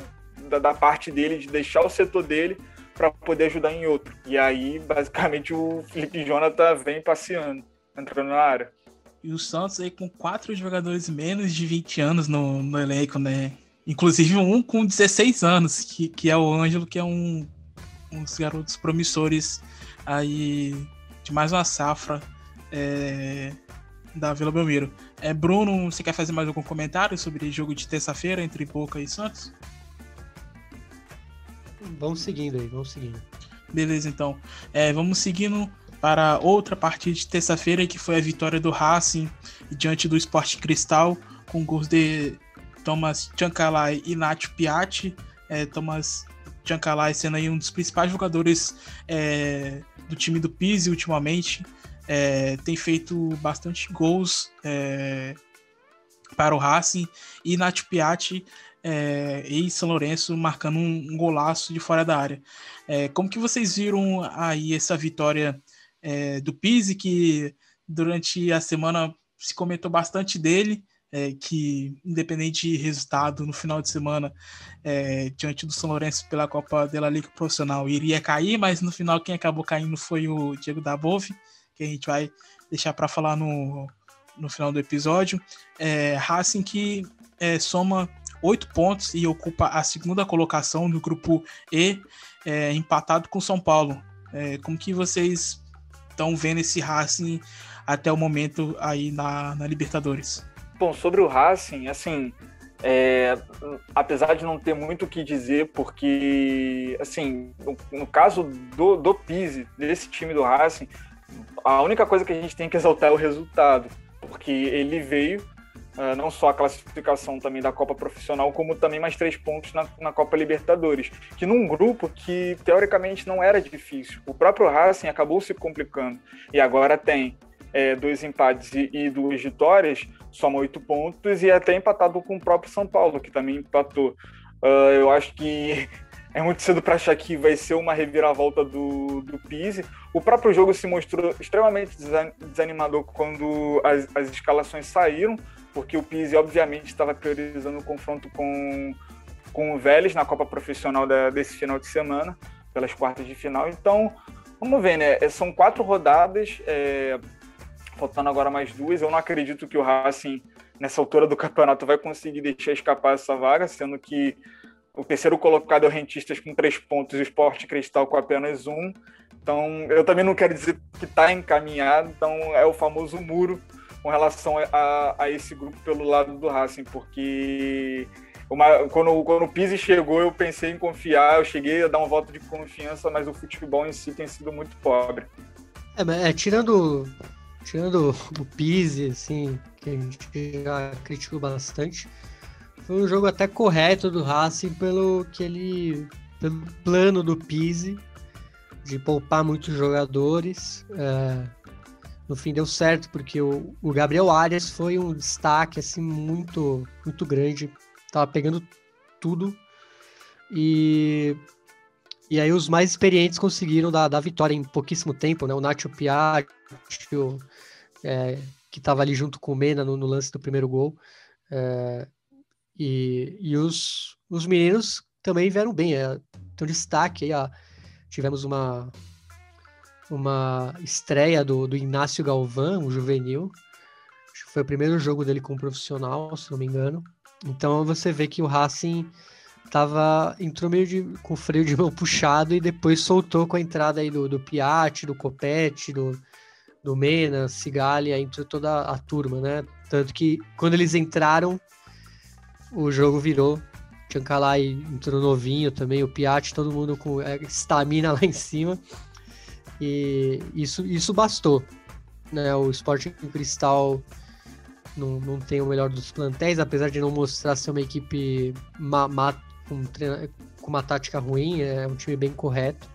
S4: da, da parte dele, de deixar o setor dele para poder ajudar em outro. E aí, basicamente, o Felipe Jonathan vem passeando, entrando na área.
S2: E o Santos aí com quatro jogadores menos de 20 anos no, no elenco, né? Inclusive um com 16 anos, que, que é o Ângelo, que é um, um dos garotos promissores aí de mais uma safra é, da Vila Belmiro. É, Bruno, você quer fazer mais algum comentário sobre o jogo de terça-feira entre Boca e Santos?
S3: Vamos seguindo aí, vamos seguindo.
S2: Beleza, então. É, vamos seguindo para outra partida de terça-feira, que foi a vitória do Racing diante do Sport Cristal, com gols de Thomas Chancalay e Nath Piatti. É, Thomas Chancalay sendo aí um dos principais jogadores é, do time do Pise ultimamente. É, tem feito bastante gols é, para o Racing e Nath Piatti é, e São Lourenço marcando um, golaço de fora da área. É, como que vocês viram aí essa vitória é, do Pise, que durante a semana se comentou bastante dele, é, que independente de resultado no final de semana é, diante do São Lourenço pela Copa da Liga Profissional iria cair, mas no final quem acabou caindo foi o Diego Dabove, que a gente vai deixar para falar no, no final do episódio. É, Racing que é, soma oito pontos e ocupa a segunda colocação no grupo E, é, empatado com São Paulo. É, como que vocês estão vendo esse Racing até o momento aí na, na Libertadores?
S4: Bom, sobre o Racing, assim, é, apesar de não ter muito o que dizer, porque, assim, no, no caso do, do Pise, desse time do Racing, a única coisa que a gente tem que exaltar é o resultado, porque ele veio não só a classificação também da Copa Profissional, como também mais três pontos na, na, Copa Libertadores, que num grupo que teoricamente não era difícil. O próprio Racing acabou se complicando e agora tem é, dois empates e, e, duas vitórias, soma oito pontos e é até empatado com o próprio São Paulo, que também empatou. Uh, eu acho que é muito cedo para achar que vai ser uma reviravolta do, do Pise. O próprio jogo se mostrou extremamente desanimador quando as, as escalações saíram porque o Pise, obviamente, estava priorizando o confronto com, com o Vélez na Copa Profissional da, desse final de semana, pelas quartas de final. Então, vamos ver, né? É, são quatro rodadas, é, faltando agora mais duas. Eu não acredito que o Racing, nessa altura do campeonato, vai conseguir deixar escapar essa vaga, sendo que o terceiro colocado é o Rentistas com três pontos e o Sport Cristal com apenas um. Então, eu também não quero dizer que está encaminhado, então é o famoso muro com relação a, a, esse grupo pelo lado do Racing, porque uma, quando, quando o Pizzi chegou, eu pensei em confiar, eu cheguei a dar um voto de confiança, mas o futebol em si tem sido muito pobre.
S3: É, é tirando, tirando o Pizzi, assim, que a gente já criticou bastante, foi um jogo até correto do Racing pelo que ele pelo plano do Pizzi de poupar muitos jogadores. É, no fim deu certo, porque o, o Gabriel Arias foi um destaque assim muito, muito grande. Tava pegando tudo. E, e aí os mais experientes conseguiram dar, dar vitória em pouquíssimo tempo, né? O Nacho Piatti, é, que estava ali junto com o Mena no, no lance do primeiro gol. É, e e os, os meninos também vieram bem. É, tem um destaque aí, tivemos uma, uma estreia do, do Inácio Galvão, o juvenil. Acho que foi o primeiro jogo dele como profissional, se não me engano. Então você vê que o Racing tava, entrou meio de, com o freio de mão puxado e depois soltou com a entrada aí do, do Piatti, do Copete, do, do Mena, Cigalia, entrou toda a turma, né? Tanto que quando eles entraram, o jogo virou. Tchancalai entrou novinho também, o Piatti, todo mundo com é, estamina lá em cima. E isso, isso bastou. Né? O Sporting Cristal não, não tem o melhor dos plantéis, apesar de não mostrar ser uma equipe ma, ma, com, com uma tática ruim, é um time bem correto.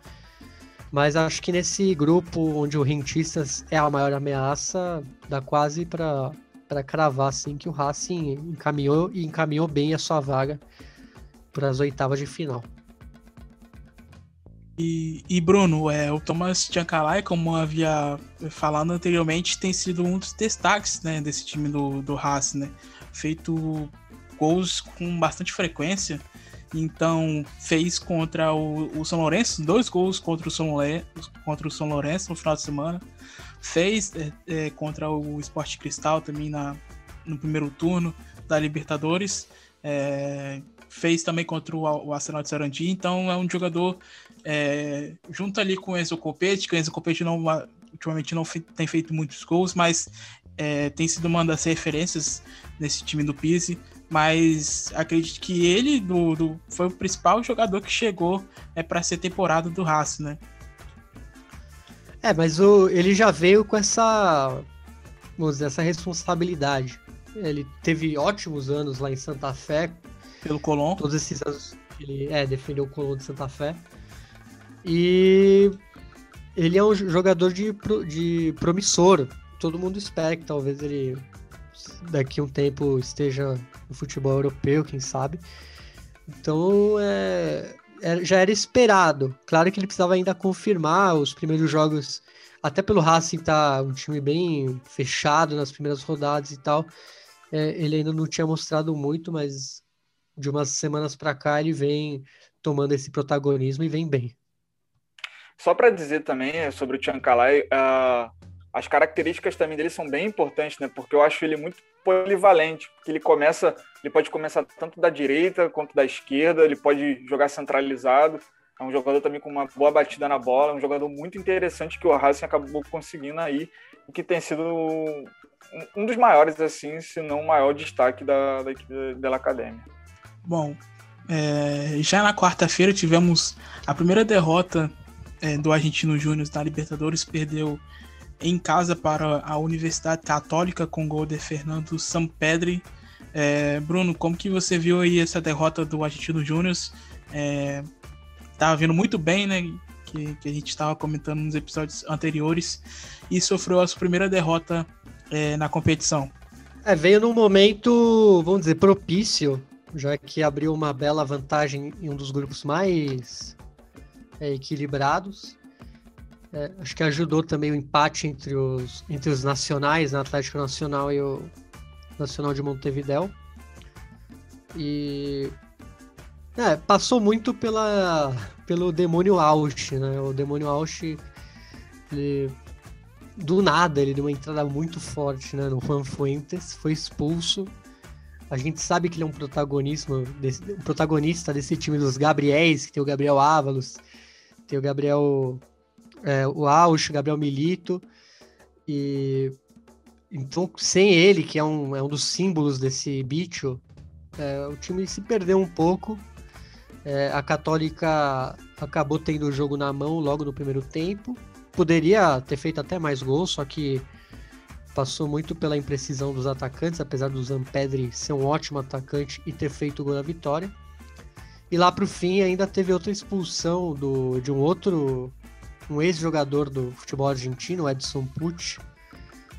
S3: Mas acho que nesse grupo onde o Rentistas é a maior ameaça, dá quase para cravar assim, que o Racing encaminhou e encaminhou bem a sua vaga para as oitavas de final.
S2: E, e, Bruno, é, o Thomas Giancalai, como havia falado anteriormente, tem sido um dos destaques né, desse time do, do Haas, né? Feito gols com bastante frequência. Então, fez contra o, o São Lourenço, dois gols contra o São, contra o São Lourenço no final de semana. Fez é, é, contra o Esporte Cristal também na, no primeiro turno da Libertadores. É, fez também contra o, o Arsenal de Sarandi. Então, é um jogador é, junto ali com o Enzo Copete, que o Enzo Copete não, ultimamente não tem feito muitos gols, mas é, tem sido uma das referências nesse time do Pise mas acredito que ele do, do, foi o principal jogador que chegou é, para ser temporada do Haas, né?
S3: É, mas o, ele já veio com essa, dizer, essa responsabilidade. Ele teve ótimos anos lá em Santa Fé.
S2: Pelo Colón.
S3: Todos esses anos ele é, defendeu o Colón de Santa Fé. E ele é um jogador de, de promissor. Todo mundo espera que talvez ele daqui um tempo esteja no futebol europeu, quem sabe. Então, é, é, já era esperado. Claro que ele precisava ainda confirmar os primeiros jogos, até pelo Racing tá um time bem fechado nas primeiras rodadas e tal. É, ele ainda não tinha mostrado muito, mas de umas semanas para cá ele vem tomando esse protagonismo e vem bem.
S4: Só para dizer também sobre o Tchancalay, uh, as características também dele são bem importantes, né? Porque eu acho ele muito polivalente, porque ele começa, ele pode começar tanto da direita quanto da esquerda, ele pode jogar centralizado. É um jogador também com uma boa batida na bola, um jogador muito interessante que o Racing acabou conseguindo aí e que tem sido um dos maiores, assim, se não o maior destaque da, da equipe da Academia.
S2: Bom, é, já na quarta-feira tivemos a primeira derrota é, do Argentino Júnior na Libertadores, perdeu em casa para a Universidade Católica com gol de Fernando Sampedri. É, Bruno, como que você viu aí essa derrota do Argentino Júnior? É, tava vindo muito bem, né? Que, que a gente estava comentando nos episódios anteriores e sofreu a sua primeira derrota é, na competição.
S3: É, veio num momento, vamos dizer, propício, já que abriu uma bela vantagem em um dos grupos mais é, equilibrados. É, acho que ajudou também o empate entre os, entre os nacionais, né, Atlético Nacional e o Nacional de Montevidéu. E é, passou muito pela, pelo demônio Ausch, né? O demônio Ausch, ele, do nada, ele deu uma entrada muito forte né, no Juan Fuentes, foi expulso. A gente sabe que ele é um protagonismo, desse, um protagonista desse time dos Gabriéis, que tem o Gabriel Ávalos, tem o Gabriel é, o Ausch, Gabriel Milito. E então, sem ele, que é um, é um dos símbolos desse bicho, é, o time se perdeu um pouco. É, a Católica acabou tendo o jogo na mão logo no primeiro tempo. Poderia ter feito até mais gols, só que passou muito pela imprecisão dos atacantes, apesar do Zampedri ser um ótimo atacante e ter feito o gol da vitória. E lá para o fim ainda teve outra expulsão do, de um outro um ex-jogador do futebol argentino, Edson Pucci,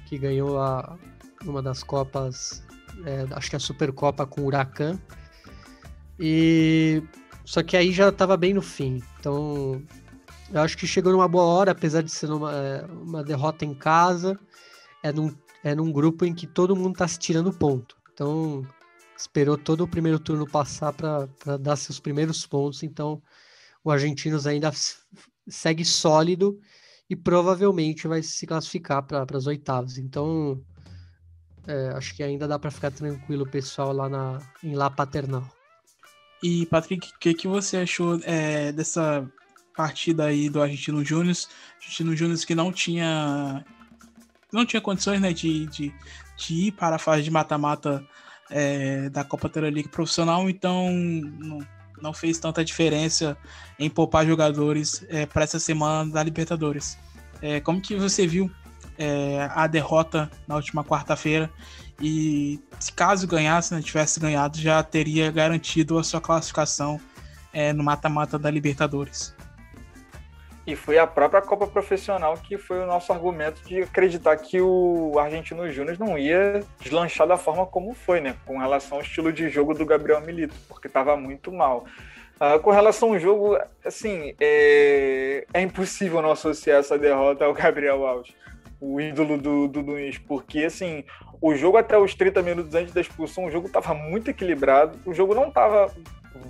S3: que ganhou a, uma das Copas, é, acho que a Supercopa com o Huracan. E só que aí já estava bem no fim. Então, eu acho que chegou numa boa hora, apesar de ser uma, é, uma derrota em casa. É num, é num grupo em que todo mundo está se tirando ponto. Então, esperou todo o primeiro turno passar para dar seus primeiros pontos. Então, o Argentinos ainda segue sólido e provavelmente vai se classificar para as oitavas. Então, é, acho que ainda dá para ficar tranquilo pessoal lá na, em La Paternal.
S2: E, Patrick, o que, que você achou é, dessa partida aí do Argentino Júnior? Argentino Júnior que não tinha não tinha condições né, de, de, de ir para a fase de mata-mata é, da Copa League profissional, então não, não fez tanta diferença em poupar jogadores é, para essa semana da Libertadores. É, como que você viu é, a derrota na última quarta-feira e se caso ganhasse, né, tivesse ganhado, já teria garantido a sua classificação é, no mata-mata da Libertadores?
S4: E foi a própria Copa Profissional que foi o nosso argumento de acreditar que o Argentino Júnior não ia deslanchar da forma como foi, né? Com relação ao estilo de jogo do Gabriel Milito, porque estava muito mal. Ah, com relação ao jogo, assim, é, é impossível não associar essa derrota ao Gabriel Alves, o ídolo do, do Nunes, porque, assim, o jogo até os 30 minutos antes da expulsão, o jogo estava muito equilibrado, o jogo não estava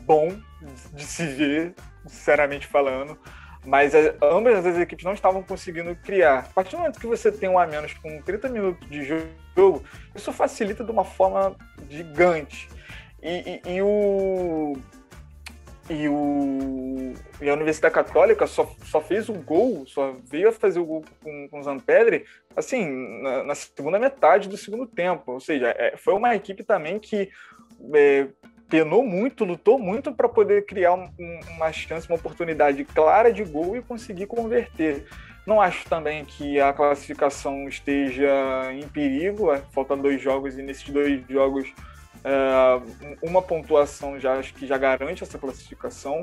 S4: bom de se ver, sinceramente falando, mas as, ambas as equipes não estavam conseguindo criar. A partir do momento que você tem um a menos com 30 minutos de jogo, isso facilita de uma forma gigante. E, e, e o e, o, e a Universidade Católica só, só fez o gol, só veio a fazer o gol com, com o Zampedre, assim, na, na, segunda metade do segundo tempo. Ou seja, é, foi uma equipe também que é, penou muito, lutou muito para poder criar um, uma chance, uma oportunidade clara de gol e conseguir converter. Não acho também que a classificação esteja em perigo, é, faltando dois jogos e nesses dois jogos Uh, uma pontuação já acho que já garante essa classificação.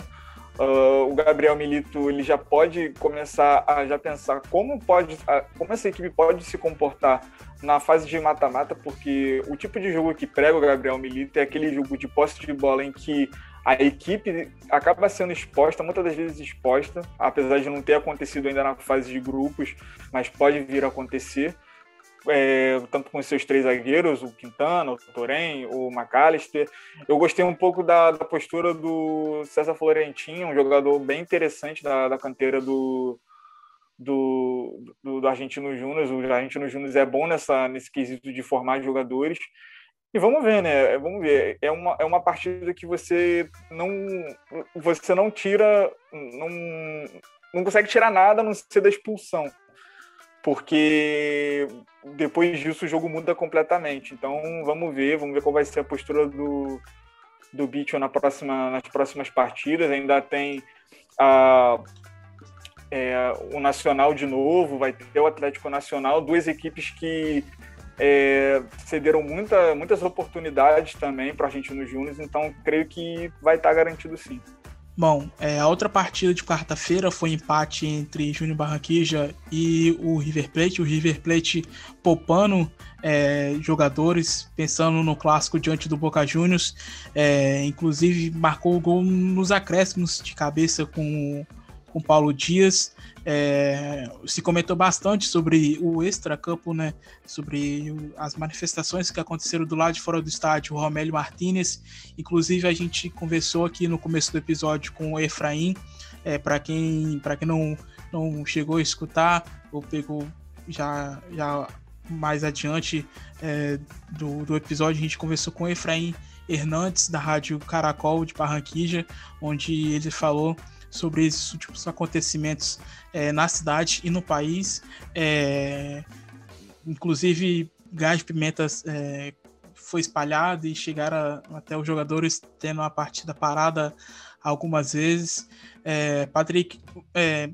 S4: Uh, o Gabriel Milito ele já pode começar a já pensar como pode, como essa equipe pode se comportar na fase de mata-mata, porque o tipo de jogo que prega o Gabriel Milito é aquele jogo de posse de bola em que a equipe acaba sendo exposta, muitas das vezes exposta, apesar de não ter acontecido ainda na fase de grupos, mas pode vir a acontecer é, tanto com seus três zagueiros, o Quintana, o Torém, o McAllister. Eu gostei um pouco da, da postura do César Florentino, um jogador bem interessante da, da canteira do, do, do, do Argentino Júnior. O Argentino Júnior é bom nessa, nesse quesito de formar jogadores. E vamos ver, né? Vamos ver. É uma, é uma partida que você não você não tira, não, não consegue tirar nada a não ser da expulsão porque depois disso o jogo muda completamente. Então vamos ver, vamos ver qual vai ser a postura do, do Bicho na próxima, nas próximas partidas. Ainda tem a, é, o Nacional de novo, vai ter o Atlético Nacional, duas equipes que é, cederam muita, muitas oportunidades também para a gente nos Júnior, então creio que vai estar garantido sim.
S2: Bom, é, a outra partida de quarta-feira foi empate entre Júnior Barranquija e o River Plate. O River Plate poupando é, jogadores, pensando no clássico diante do Boca Juniors. É, inclusive marcou o gol nos acréscimos de cabeça com com Paulo Dias. É, se comentou bastante sobre o extracampo, né? Sobre as manifestações que aconteceram do lado de fora do estádio, Romélio Martinez. Inclusive, a gente conversou aqui no começo do episódio com o Efraim. É, para quem, quem não, não chegou a escutar ou pegou já, já mais adiante é, do, do episódio, a gente conversou com o Efraim Hernandes, da Rádio Caracol de Barranquija, onde ele falou sobre esses últimos acontecimentos é, na cidade e no país. É, inclusive, gás de pimentas é, foi espalhado e chegaram até os jogadores tendo a partida parada algumas vezes. É, Patrick, é,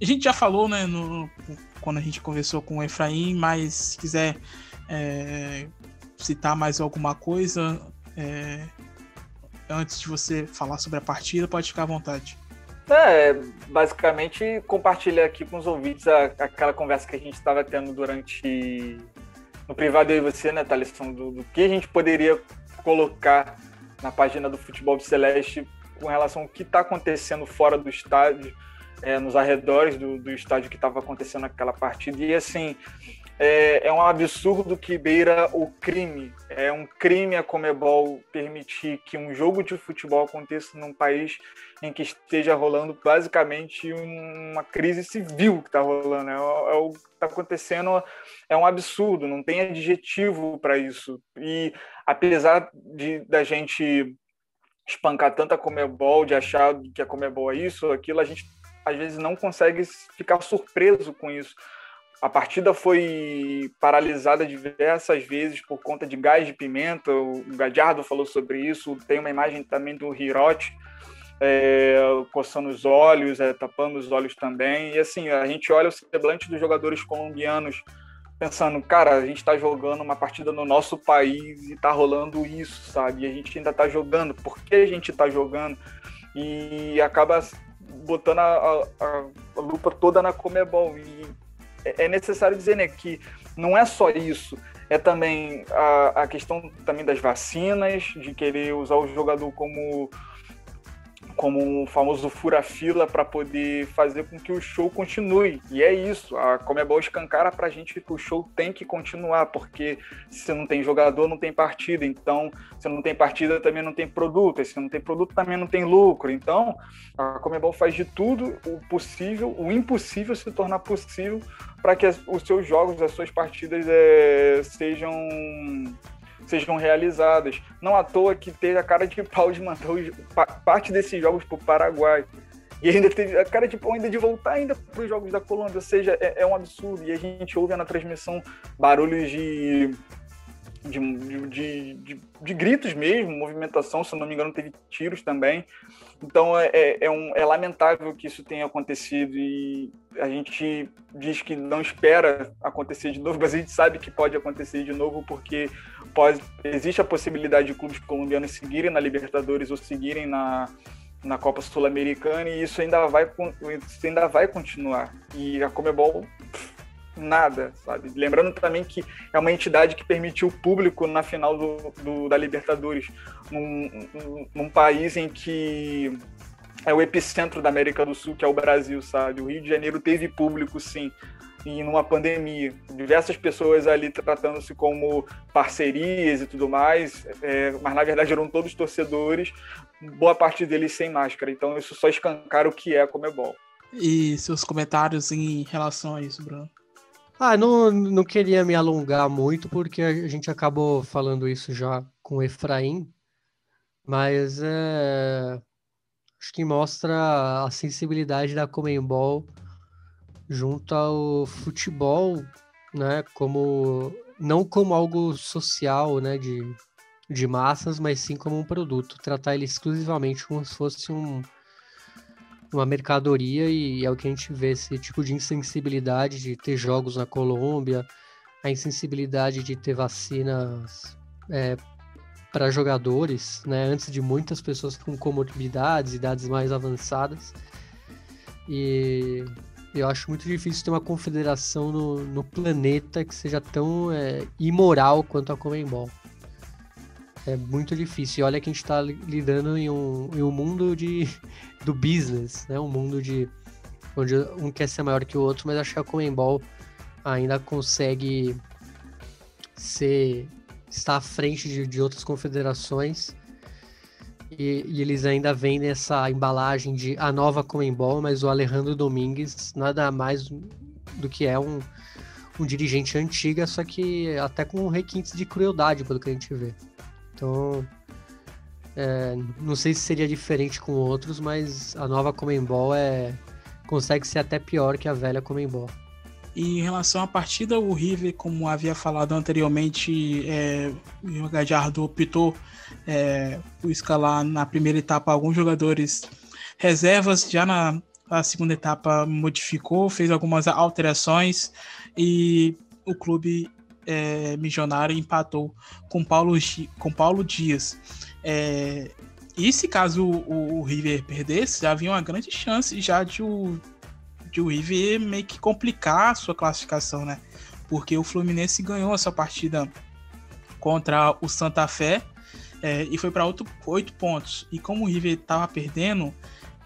S2: a gente já falou né, no, quando a gente conversou com o Efraim, mas se quiser é, citar mais alguma coisa antes de você falar sobre a partida, pode ficar à vontade.
S4: É, basicamente compartilha aqui com os ouvintes a, aquela conversa que a gente estava tendo durante no privado eu e você, né, Thaleson, do, do que a gente poderia colocar na página do Futebol Celeste com relação ao que está acontecendo fora do estádio, é, nos arredores do, do estádio que estava acontecendo naquela partida. E assim, é, é, um absurdo que beira o crime. É um crime a Comebol permitir que um jogo de futebol aconteça num país em que esteja rolando basicamente uma crise civil que está rolando. É, é, o que está acontecendo é um absurdo, não tem adjetivo para isso. E apesar de da gente espancar tanta Comebol, de achar que a Comebol é isso ou aquilo, a gente às vezes não consegue ficar surpreso com isso a partida foi paralisada diversas vezes por conta de gás de pimenta. O Gadiardo falou sobre isso. Tem uma imagem também do Hirote é, coçando os olhos, é, tapando os olhos também. E assim, a gente olha o semblante dos jogadores colombianos pensando, cara, a gente está jogando uma partida no nosso país e está rolando isso, sabe? E a gente ainda está jogando. Por que a gente está jogando? E acaba botando a, a, a lupa toda na Comebol. E é, é necessário dizer né, que não é só isso, é também a, a questão também das vacinas, de querer usar o jogador como como o famoso fura-fila para poder fazer com que o show continue. E é isso, a Comebol escancara para a gente que o show tem que continuar, porque se não tem jogador, não tem partida. Então, se não tem partida, também não tem produto. E se não tem produto, também não tem lucro. Então, a Comebol faz de tudo o possível, o impossível se tornar possível para que os seus jogos, as suas partidas é, sejam sejam realizadas. Não à toa que teve a cara de pau de mandar parte desses jogos para o Paraguai. E ainda teve a cara de pau ainda de voltar ainda para os jogos da Colômbia. Ou seja, é, é, um absurdo. E a gente ouve na transmissão barulhos de de, de, de, de, gritos mesmo, movimentação, se não me engano, teve tiros também. Então é, é, é, um, é lamentável que isso tenha acontecido e a gente diz que não espera acontecer de novo, mas a gente sabe que pode acontecer de novo porque pode, existe a possibilidade de clubes colombianos seguirem na Libertadores ou seguirem na, na Copa Sul-Americana e isso ainda vai, isso ainda vai continuar. E a Comebol nada, sabe? Lembrando também que é uma entidade que permitiu o público na final do, do da Libertadores, num, num, num, país em que é o epicentro da América do Sul, que é o Brasil, sabe? O Rio de Janeiro teve público, sim, e numa pandemia, diversas pessoas ali tratando-se como parcerias e tudo mais, é, mas na verdade eram todos torcedores, boa parte deles sem máscara. Então isso só escancara o que é a Comebol.
S2: E seus comentários em relação a isso, Bruno?
S3: Ah, não, não queria me alongar muito, porque a gente acabou falando isso já com o Efraim, mas é, acho que mostra a sensibilidade da Comembol junto ao futebol, né, como não como algo social, né, de, de massas, mas sim como um produto, tratar ele exclusivamente como se fosse um, uma mercadoria e é o que a gente vê, esse tipo de insensibilidade de ter jogos na Colômbia, a insensibilidade de ter vacinas é, para jogadores, né, antes de muitas pessoas com comorbidades, idades mais avançadas. E eu acho muito difícil ter uma confederação no, no planeta que seja tão é, imoral quanto a Comembol. É muito difícil. E olha que a gente está lidando em um, em um mundo de, do business, né? Um mundo de onde um quer ser maior que o outro, mas acho que a Comembol ainda consegue ser estar à frente de, de outras confederações e, e, eles ainda vendem essa embalagem de a nova Comembol, mas o Alejandro Domingues nada mais do que é um, um dirigente antiga, só que até com requintes de crueldade, pelo que a gente vê. Então, é, não sei se seria diferente com outros, mas a nova Comembol é, consegue ser até pior que a velha Comembol.
S2: E em relação à partida, o River, como havia falado anteriormente, é, o Gajardo optou é, por escalar na primeira etapa alguns jogadores reservas, já na segunda etapa modificou, fez algumas alterações e o clube é, Missionário empatou com Paulo, com Paulo Dias. É, e se caso o, o, River perdesse, já havia uma grande chance já de o, de o River meio que complicar a sua classificação, né? Porque o Fluminense ganhou essa partida contra o Santa Fé é, e foi para oito pontos. E como o River estava perdendo,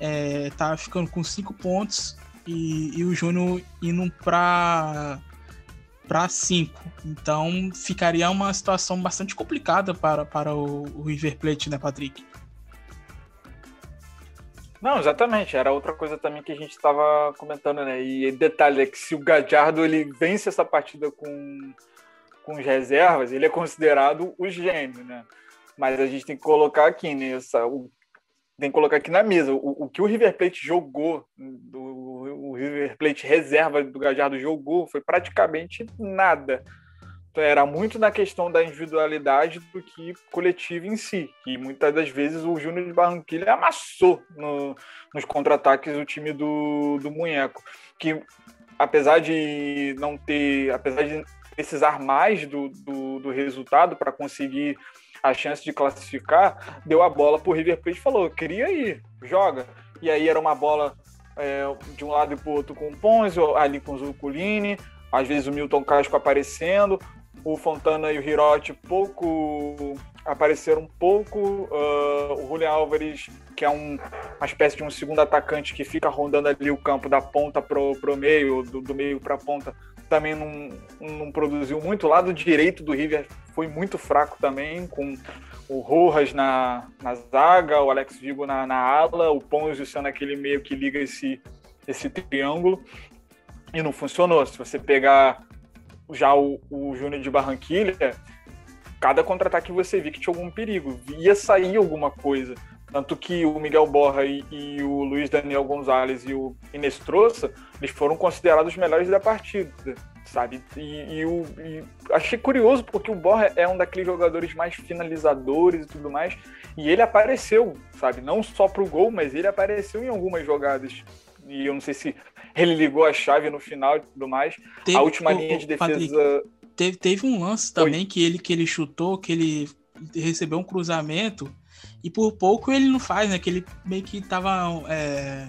S2: estava é, ficando com cinco pontos e, e o Júnior indo para para 5. Então ficaria uma situação bastante complicada para, para o, River Plate, né, Patrick?
S4: Não, exatamente. Era outra coisa também que a gente estava comentando, né? E detalhe é que se o Gadiardo ele vence essa partida com, com as reservas, ele é considerado o gênio, né? Mas a gente tem que colocar aqui, né? O, tem que colocar aqui na mesa o, o que o River Plate jogou do, River Plate reserva do Gajardo jogou foi praticamente nada. Então, era muito na questão da individualidade do que coletivo em si. E muitas das vezes o Júnior de Barranquilla amassou no, nos contra-ataques o time do, do Munheco. Que apesar de não ter. apesar de precisar mais do, do, do resultado para conseguir a chance de classificar, deu a bola para o River Plate e falou: queria ir, joga. E aí era uma bola é, de um lado e para o outro com o Ponzio, ali com o Zuculini, às vezes o Milton Casco aparecendo, o Fontana e o Hirote pouco apareceram um pouco. Uh, o Julian Álvares, que é um, uma espécie de um segundo atacante que fica rondando ali o campo da ponta pro, pro meio, do, do meio para ponta, também não, não produziu muito. O lado direito do River foi muito fraco também, com o Rojas na, na zaga, o Alex Vigo na, na ala, o Ponzio sendo aquele meio que liga esse, esse triângulo. E não funcionou. Se você pegar já o, o Júnior de Barranquilha, cada contra-ataque você via que tinha algum perigo, ia sair alguma coisa. Tanto que o Miguel Borra e, e o Luiz Daniel Gonzalez e o Inestrosa, eles foram considerados os melhores da partida, sabe? E, e, o, e achei curioso porque o Borra é um daqueles jogadores mais finalizadores e tudo mais, e ele apareceu, sabe? Não só pro gol, mas ele apareceu em algumas jogadas. E eu não sei se ele ligou a chave no final e tudo mais. Teve, a última o, linha de defesa. Patrick,
S2: teve, teve um lance também que ele, que ele chutou, que ele recebeu um cruzamento e por pouco ele não faz, né? Que ele meio que tava. É,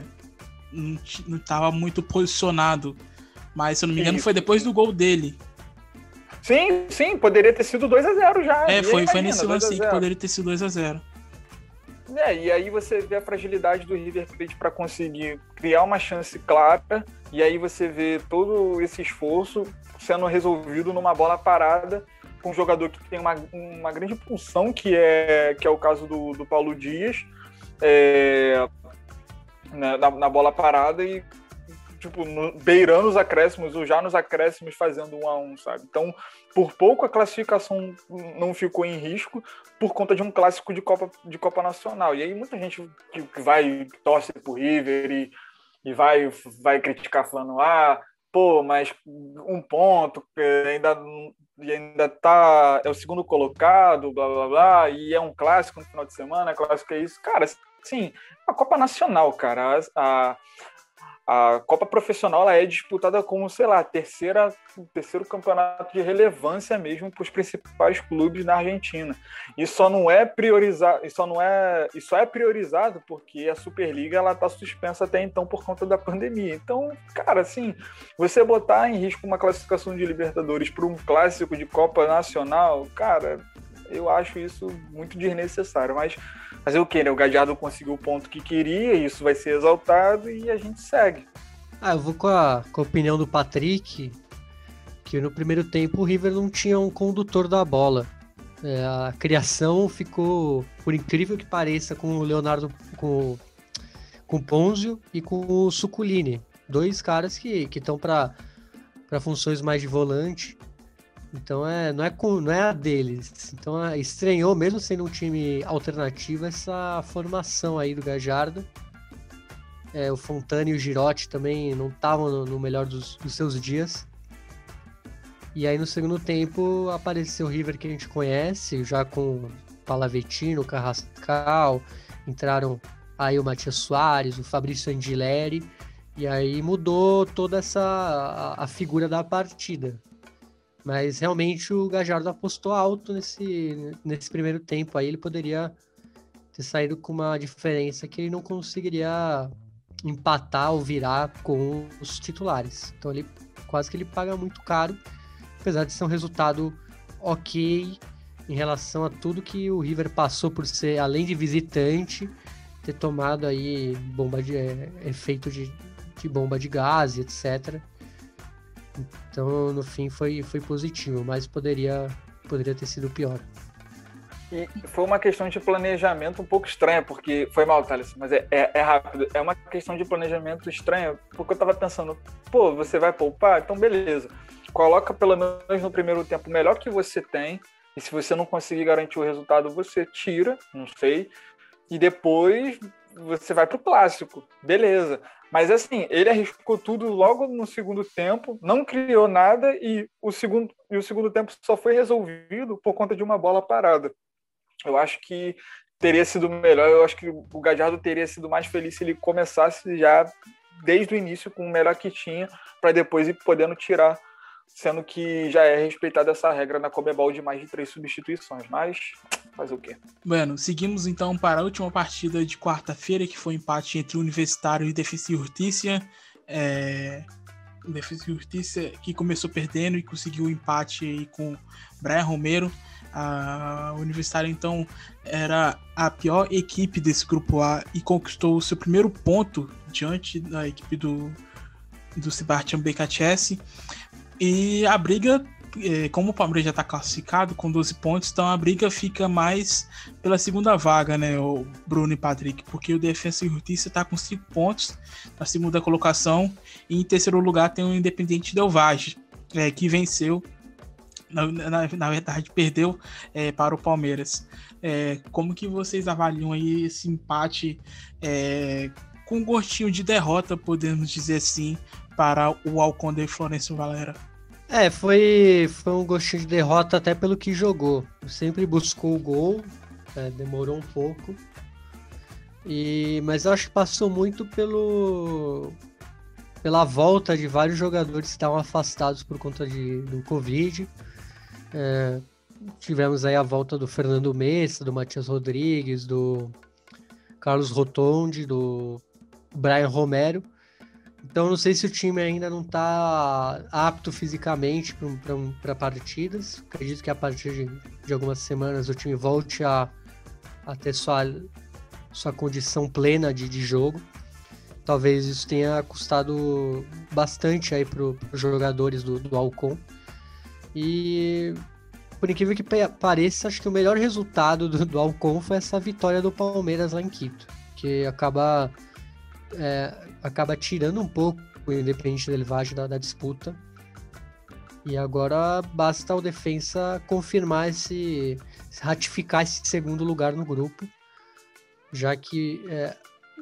S2: não, não tava muito posicionado. Mas, se eu não me engano, Isso. foi depois do gol dele.
S4: Sim, sim, poderia ter sido 2 a 0 já.
S2: É, foi, imagina, foi nesse lance que poderia ter sido 2 a 0
S4: é, e aí você vê a fragilidade do River Plate para conseguir criar uma chance clara, e aí você vê todo esse esforço sendo resolvido numa bola parada um jogador que tem uma, uma grande função, que é, que é o caso do, do Paulo Dias, é, na, na, bola parada e tipo, no, beirando os acréscimos, ou já nos acréscimos fazendo um a um, sabe? Então, por pouco a classificação não ficou em risco por conta de um clássico de Copa, de Copa Nacional. E aí muita gente que, que vai, torce pro River e, e vai, vai criticar falando, ah, pô, mas um ponto, ainda, ainda tá, é o segundo colocado, blá blá blá, e é um clássico no final de semana, clássico é isso. Cara, sim, a Copa Nacional, cara, a Copa Profissional ela é disputada como, sei lá, terceira, terceiro campeonato de relevância mesmo para os principais clubes na Argentina. E só não é priorizado, só não é, e só é priorizado porque a Superliga ela está suspensa até então por conta da pandemia. Então, cara, assim, você botar em risco uma classificação de Libertadores para um clássico de Copa Nacional, cara, eu acho isso muito desnecessário, mas fazer o quê, né? O Gadiardo conseguiu o ponto que queria, isso vai ser exaltado e a gente segue.
S3: Ah, eu vou com a, com a opinião do Patrick, que no primeiro tempo o River não tinha um condutor da bola. É, a criação ficou, por incrível que pareça, com o Leonardo, com, com o Ponzio e com o Suculini. Dois caras que estão para funções mais de volante. Então é, não, é com, não é a deles. Então é, estranhou, mesmo sendo um time alternativo, essa formação aí do Gajardo. É, o Fontana e o Girotti também não estavam no, no, melhor dos, dos, seus dias. E aí no segundo tempo apareceu o River que a gente conhece, já com Palavetino, Carrascal, entraram aí o Matias Soares, o Fabrício Angileri, e aí mudou toda essa a, a figura da partida. Mas realmente o Gajardo apostou alto nesse, nesse primeiro tempo. Aí ele poderia ter saído com uma diferença que ele não conseguiria empatar ou virar com os titulares. Então ele quase que ele paga muito caro, apesar de ser um resultado ok em relação a tudo que o River passou por ser, além de visitante, ter tomado aí bomba de é, efeito de, de bomba de gás, etc. Então, no fim, foi, foi positivo, mas poderia, poderia ter sido pior.
S4: E foi uma questão de planejamento um pouco estranha, porque. Foi mal, Thales, mas é, é, é, rápido. É uma questão de planejamento estranha, porque eu tava pensando, pô, você vai poupar? Então, beleza. Coloca pelo menos no primeiro tempo o melhor que você tem, e se você não conseguir garantir o resultado, você tira, não sei. E depois você vai pro clássico. Beleza. Mas assim, ele arriscou tudo logo no segundo tempo, não criou nada e o segundo, e o segundo tempo só foi resolvido por conta de uma bola parada. Eu acho que teria sido melhor, eu acho que o Gadiardo teria sido mais feliz se ele começasse já desde o início com o melhor que tinha, para depois ir podendo tirar sendo que já é respeitada essa regra na Comebol de mais de três substituições. Mas fazer o quê?
S2: Bueno, seguimos então para a última partida de quarta-feira, que foi o um empate entre Universitário e Defensa e Urtícia. É... Defesa e que começou perdendo e conseguiu o um empate com Brian Romero. A Universitária, então, era a pior equipe desse grupo A e conquistou o seu primeiro ponto diante da equipe do, do Sebastian BKTS. E a briga é, como o Palmeiras já está classificado com 12 pontos, então a briga fica mais pela segunda vaga, né, o Bruno e Patrick, porque o Defensa e Justiça está com 5 pontos na segunda colocação, e em terceiro lugar tem o Independente Del Valle, é, que venceu, na, na, na verdade perdeu é, para o Palmeiras. É, como que vocês avaliam aí esse empate é, com um gostinho de derrota, podemos dizer assim, para o Alconde Florencio Valera?
S3: É, foi, foi um gostinho de derrota até pelo que jogou. Sempre buscou o gol, é, demorou um pouco. E, mas eu acho que passou muito pelo, pela volta de vários jogadores que estavam afastados por conta de, do Covid. É, tivemos aí a volta do Fernando Messa, do Matias Rodrigues, do Carlos Rotondi, do Brian Romero. Então não sei se o time ainda não está apto fisicamente para partidas. Acredito que a partir de, de, algumas semanas o time volte a, a ter sua, sua condição plena de, de jogo. Talvez isso tenha custado bastante aí para os jogadores do, do Alcon. E por incrível que pareça, acho que o melhor resultado do, do Alcon foi essa vitória do Palmeiras lá em Quito, que acaba é, acaba tirando um pouco o Independente Del Valle da, da, disputa. E agora basta o defensa confirmar esse, ratificar esse segundo lugar no grupo, já que é,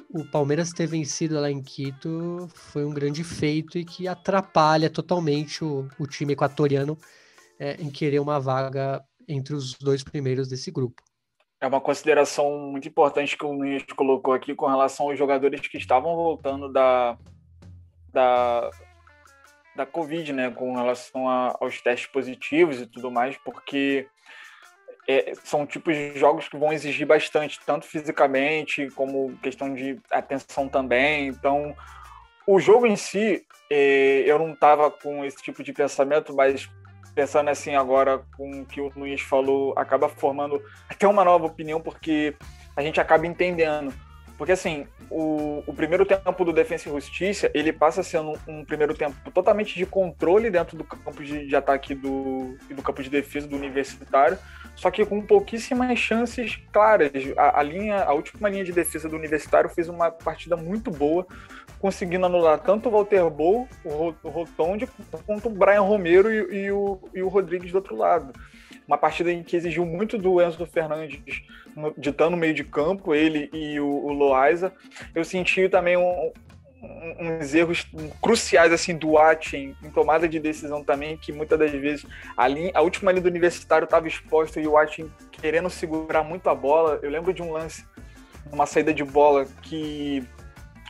S3: o Palmeiras ter vencido lá em Quito foi um grande feito e que atrapalha totalmente o, o time equatoriano é, em querer uma vaga entre os dois primeiros desse grupo
S4: é uma consideração muito importante que o Nunes colocou aqui com relação aos jogadores que estavam voltando da, da, da Covid, né, com relação a, aos testes positivos e tudo mais, porque é, são tipos de jogos que vão exigir bastante, tanto fisicamente como questão de atenção também. Então, o jogo em si, é, eu não estava com esse tipo de pensamento, mas pensando assim agora com o que o Luiz falou, acaba formando até uma nova opinião, porque a gente acaba entendendo. Porque assim, o, o primeiro tempo do Defensa e Justiça, ele passa sendo um, primeiro tempo totalmente de controle dentro do campo de, de ataque do, do campo de defesa do Universitário, só que com pouquíssimas chances claras. A, a, linha, a última linha de defesa do Universitário fez uma partida muito boa, conseguindo anular tanto o Walter Bow, o, o Rotondi, quanto o Brian Romero e, e, o, e o Rodrigues do outro lado. Uma partida em que exigiu muito do Enzo Fernandes de estar no meio de campo, ele e o, o Loaiza. Eu senti também um, uns erros cruciais assim do Atin em tomada de decisão também, que muitas das vezes a, linha, a última linha do universitário estava exposta e o Atin querendo segurar muito a bola. Eu lembro de um lance, uma saída de bola que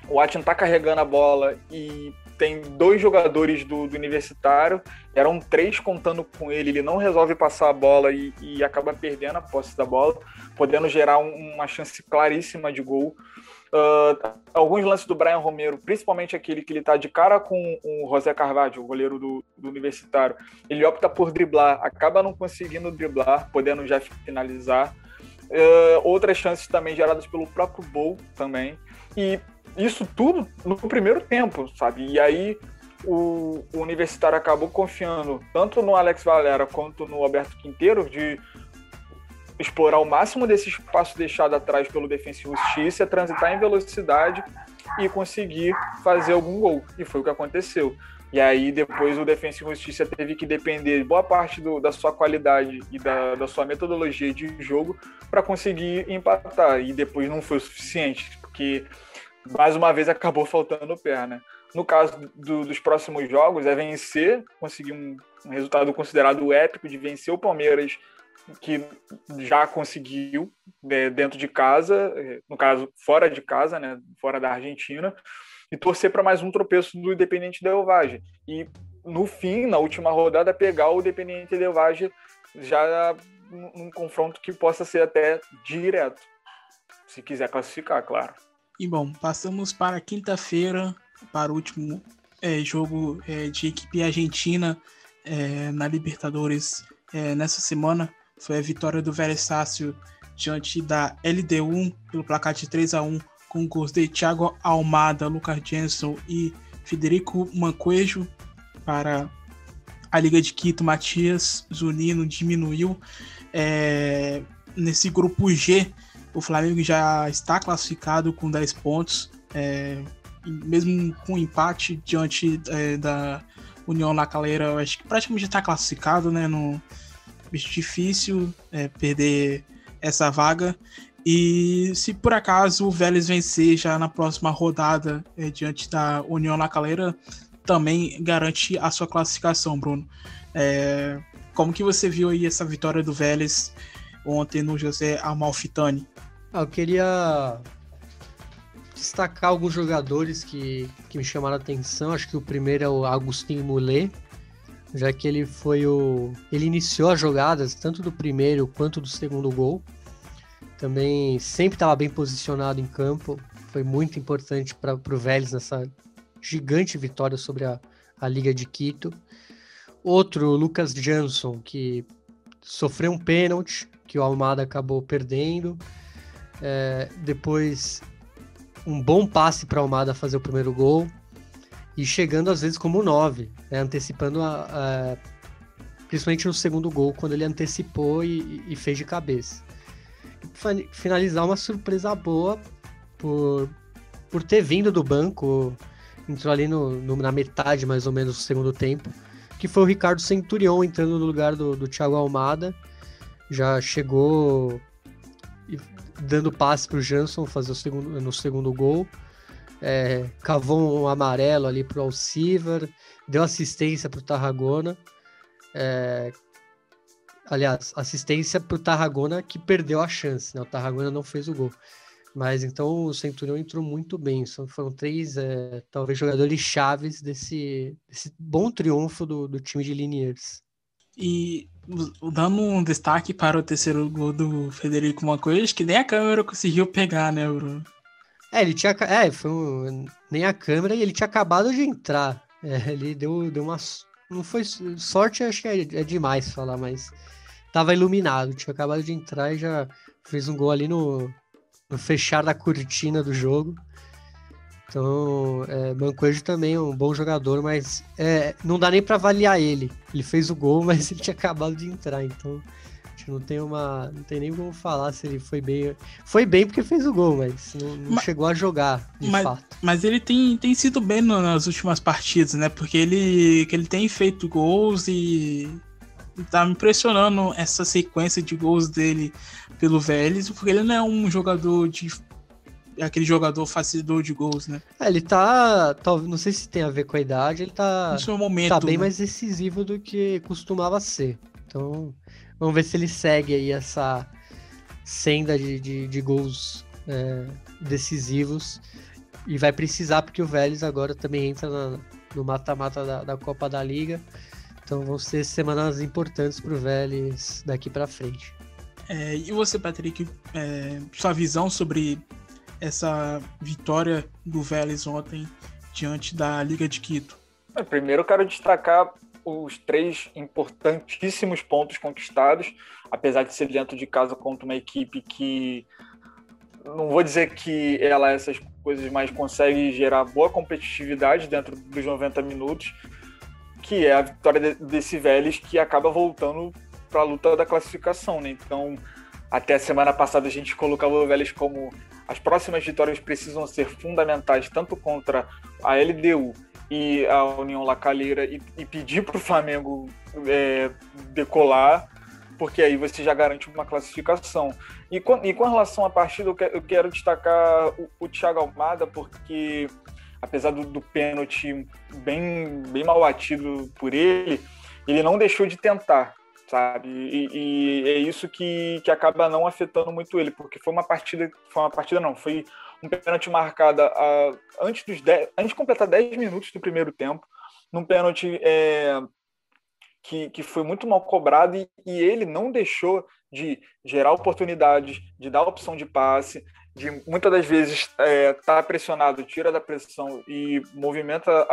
S4: o Atin tá carregando a bola e tem dois jogadores do, do, universitário, eram três contando com ele, ele não resolve passar a bola e, e acaba perdendo a posse da bola, podendo gerar um, uma chance claríssima de gol. Uh, alguns lances do Brian Romero, principalmente aquele que ele está de cara com o José Carvalho, o goleiro do, do, Universitário, ele opta por driblar, acaba não conseguindo driblar, podendo já finalizar. Uh, outras chances também geradas pelo próprio Bol também. E isso tudo no primeiro tempo, sabe? E aí o, o Universitário acabou confiando tanto no Alex Valera quanto no Alberto Quinteiro de explorar o máximo desse espaço deixado atrás pelo Defensa e Justiça, transitar em velocidade e conseguir fazer algum gol. E foi o que aconteceu. E aí depois o Defensa e Justiça teve que depender boa parte do, da sua qualidade e da, da sua metodologia de jogo para conseguir empatar. E depois não foi o suficiente, porque mais uma vez acabou faltando perna. No caso do, dos próximos jogos, é vencer, conseguir um, um resultado considerado épico de vencer o Palmeiras que já conseguiu né, dentro de casa, eh, no caso fora de casa, né, fora da Argentina, e torcer para mais um tropeço do Independente Del Valle. E no fim, na última rodada, pegar o Independente Del Valle já num confronto que possa ser até direto, se quiser classificar, claro.
S2: E bom, passamos para quinta-feira, para o último é, jogo é, de equipe argentina é, na Libertadores é, nessa semana foi a vitória do Vélez diante da LD1 pelo placar de 3 a 1 com gols de Thiago Almada, Lucas Jenson e Federico Manquejo para a Liga de Quito, Matias Zunino diminuiu. É, nesse grupo G, o Flamengo já está classificado com 10 pontos, é, mesmo com empate diante é, da União La Calera, acho que praticamente está classificado, né? No, difícil é, perder essa vaga. E se por acaso o Vélez vencer já na próxima rodada é, diante da União La Calera, também garante a sua classificação, Bruno. É, como que você viu aí essa vitória do Vélez ontem no José Amalfitani?
S3: Ah, eu queria destacar alguns jogadores que, que me chamaram a atenção. Acho que o primeiro é o Agustin Moulet, já que ele foi o. Ele iniciou as jogadas, tanto do primeiro quanto do segundo gol. Também sempre estava bem posicionado em campo. Foi muito importante para o Vélez nessa gigante vitória sobre a, a Liga de Quito. Outro, Lucas Jansson, que sofreu um pênalti que o Almada acabou perdendo. É, depois, um bom passe para Almada fazer o primeiro gol. E chegando às vezes como nove, né, antecipando a, a, principalmente no segundo gol, quando ele antecipou e, e fez de cabeça. E finalizar uma surpresa boa por, por ter vindo do banco, entrou ali no, no, na metade mais ou menos do segundo tempo, que foi o Ricardo Centurion entrando no lugar do, do Thiago Almada. Já chegou dando passe para o Jansson fazer o segundo, no segundo gol é, cavou um amarelo ali pro Alcivar, deu assistência pro Tarragona. É, aliás, assistência pro Tarragona que perdeu a chance, né? O Tarragona não fez o gol. Mas então o Centurião entrou muito bem. Foram três, é, talvez, jogadores chaves desse, desse bom triunfo do, do time de Liniers.
S2: E dando um destaque para o terceiro gol do Federico Mancoes, que nem a câmera conseguiu pegar, né, Bruno?
S3: É, ele tinha. É, foi um, nem a câmera e ele tinha acabado de entrar. É, ele deu, deu uma. Não foi sorte, acho que é, é, demais falar, mas tava iluminado. Tinha acabado de entrar e já fez um gol ali no, no fechar da cortina do jogo. Então, é, Mancoejo também é um bom jogador, mas é, não dá nem para avaliar ele. Ele fez o gol, mas ele tinha acabado de entrar, então não tem uma. Não tem nem como falar se ele foi bem. Foi bem porque fez o gol, mas não, não mas, chegou a jogar, de
S2: mas,
S3: fato.
S2: Mas ele tem, tem sido bem no, nas últimas partidas, né? Porque ele, que ele tem feito gols e. Tá me impressionando essa sequência de gols dele pelo Vélez, porque ele não é um jogador de aquele jogador facilitador de gols, né?
S3: É, ele tá, talvez, não sei se tem a ver com a idade, ele tá,
S2: no seu momento,
S3: tá bem né? mais decisivo do que costumava ser. Então, Vamos ver se ele segue aí essa senda de, de, de gols é, decisivos. E vai precisar, porque o Vélez agora também entra na, no mata-mata da, da, Copa da Liga. Então vão ser semanas importantes para o Vélez daqui para frente.
S2: É, e você, Patrick, é, sua visão sobre essa vitória do Vélez ontem diante da Liga de Quito?
S4: Primeiro, eu quero destacar os três importantíssimos pontos conquistados, apesar de ser dentro de casa contra uma equipe que não vou dizer que ela essas coisas, mas consegue gerar boa competitividade dentro dos 90 minutos, que é a vitória desse Vélez que acaba voltando para a luta da classificação, né? Então, até a semana passada a gente colocava o Vélez como as próximas vitórias precisam ser fundamentais tanto contra a LDU e a União Lacalheira e, e pedir para o Flamengo é, decolar, porque aí você já garante uma classificação. E com, e com relação à partida, eu, que, eu quero destacar o, o Thiago Almada, porque apesar do, do pênalti bem, bem mal batido por ele, ele não deixou de tentar, sabe? E, e, é isso que, que acaba não afetando muito ele, porque foi uma partida, foi uma partida não, foi um pênalti marcado a, antes, dos dez, antes de completar 10 minutos do primeiro tempo, num pênalti é, que, que foi muito mal cobrado e, e, ele não deixou de gerar oportunidades, de dar opção de passe. de muitas das vezes é, tá pressionado, tira da pressão e movimenta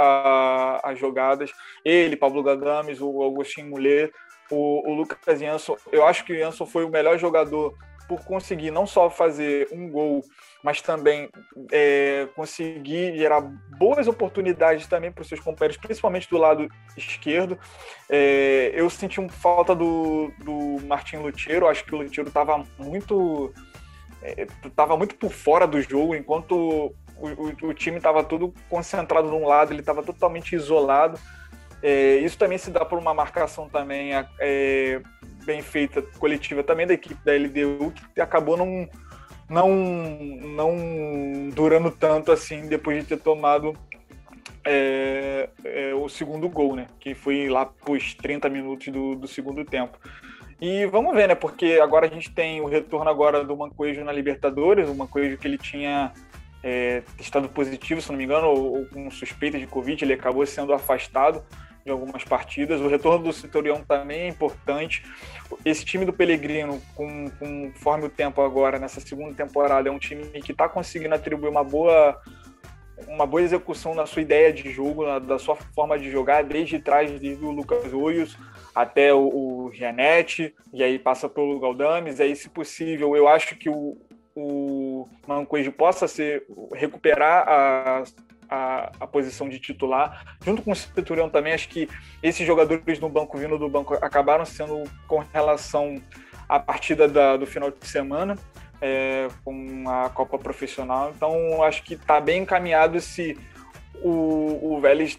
S4: as jogadas. Ele, Pablo Gadames, o Agostinho Mulher, o, o Lucas Jansson. Eu acho que o Jansson foi o melhor jogador por conseguir não só fazer um gol, mas também é, conseguir gerar boas oportunidades também para os seus companheiros, principalmente do lado esquerdo. É, eu senti um falta do, do Martin Lutero, acho que o Lutero estava muito estava é, muito por fora do jogo, enquanto o, o, o time estava todo concentrado num lado, ele estava totalmente isolado. É, isso também se dá por uma marcação também é, bem feita, coletiva também da equipe da LDU, que acabou não, não, não durando tanto assim depois de ter tomado é, é, o segundo gol, né? Que foi lá pros 30 minutos do, do segundo tempo. E vamos ver, né? Porque agora a gente tem o retorno agora do Mancoejo na Libertadores, o Mancoejo que ele tinha é, testado positivo, se não me engano, ou, ou com suspeita de Covid, ele acabou sendo afastado de algumas partidas. O retorno do Citorião também é importante. Esse time do Pellegrino, com, conforme o tempo agora, nessa segunda temporada, é um time que está conseguindo atribuir uma boa uma boa execução na sua ideia de jogo, na, da sua forma de jogar, desde trás, desde o Lucas Oios até o, o Gianetti, e aí passa pelo Galdames, aí, se possível, eu acho que o, o Mancoejo possa ser, recuperar a, a, a, posição de titular. Junto com o Centurião também, acho que esses jogadores no banco, vindo do banco, acabaram sendo com relação à partida da, do final de semana, é, com a Copa Profissional. Então, acho que está bem encaminhado se o, o Vélez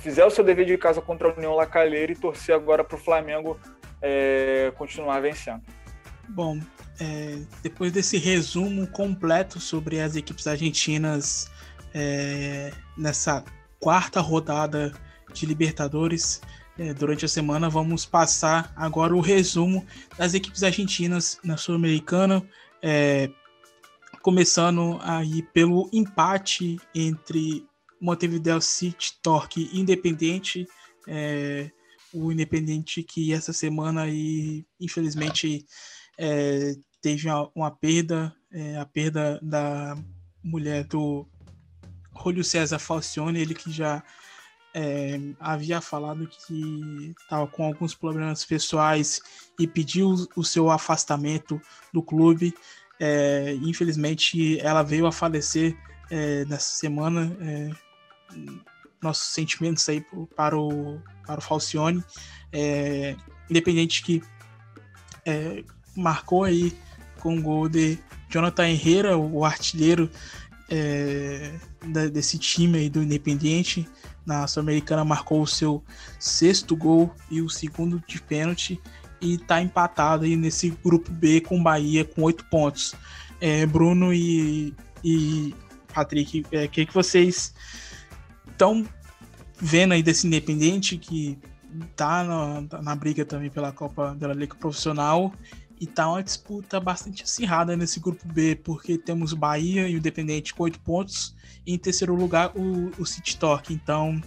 S4: fizer o seu dever de casa contra a União Lacalheira e torcer agora para o Flamengo é, continuar vencendo.
S2: Bom, é, depois desse resumo completo sobre as equipes argentinas é, nessa quarta rodada de Libertadores. É, durante a semana, vamos passar agora o resumo das equipes argentinas na Sul-Americana, é, começando aí pelo empate entre Montevideo City, Torque e Independente. É, o Independente que essa semana aí, infelizmente é, teve uma, uma perda, é, a perda da mulher do Julio César Falcione, ele que já é, havia falado que estava com alguns problemas pessoais e pediu o seu afastamento do clube. É, infelizmente, ela veio a falecer é, nessa semana. É, nossos sentimentos aí para o, para o Falcione, é, independente que é, marcou aí com o gol de Jonathan Herrera, o artilheiro é, desse time aí do Independiente. Na Sul-Americana marcou o seu sexto gol e o segundo de pênalti e está empatado aí nesse grupo B com Bahia com oito pontos. É, Bruno e, e Patrick, o é, que, que vocês estão vendo aí desse Independente que tá na, na briga também pela Copa da Liga Profissional e tá uma disputa bastante acirrada nesse grupo B, porque temos Bahia e o Independente com oito pontos, e em terceiro lugar o, o City Talk. Então,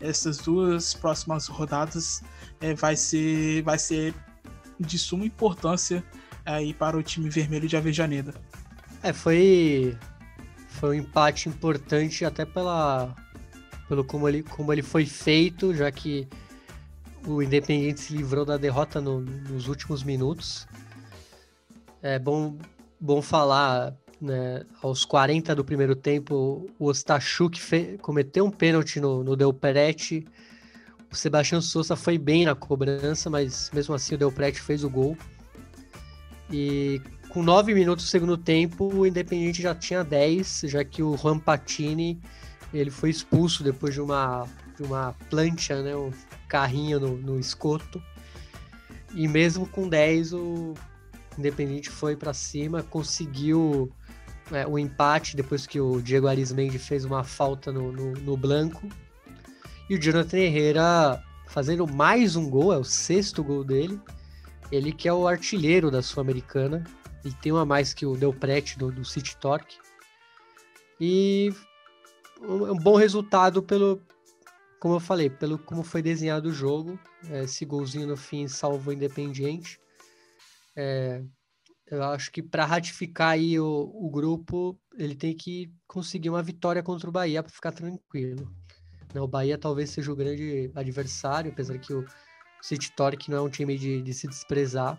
S2: essas duas próximas rodadas é, vai, ser, vai ser de suma importância aí para o time vermelho de Avejaneda.
S3: É, foi, foi um empate importante até pela, pelo como ele, como ele foi feito, já que o Independente se livrou da derrota no, nos últimos minutos. É bom, bom falar, né, aos 40 do primeiro tempo, o Ostachuk cometeu um pênalti no, no Del Peretti. O Sebastião Souza foi bem na cobrança, mas mesmo assim o Del Peretti fez o gol. E com 9 minutos do segundo tempo, o Independiente já tinha 10, já que o Juan Patini ele foi expulso depois de uma, de uma plancha, né, um carrinho no, no escoto. E mesmo com 10, o Independente foi para cima, conseguiu é, o empate depois que o Diego Arismendi fez uma falta no, no, no Blanco. E o Jonathan Herrera fazendo mais um gol, é o sexto gol dele. Ele que é o artilheiro da Sul-Americana e tem uma mais que o Del Prete do, do City Torque. E um, um, bom resultado pelo, como eu falei, pelo como foi desenhado o jogo. Esse golzinho no fim salvou o Independiente. É, eu acho que para ratificar aí o, o grupo, ele tem que conseguir uma vitória contra o Bahia para ficar tranquilo. Né, o Bahia talvez seja o grande adversário, apesar que o City Torque não é um time de, de se desprezar,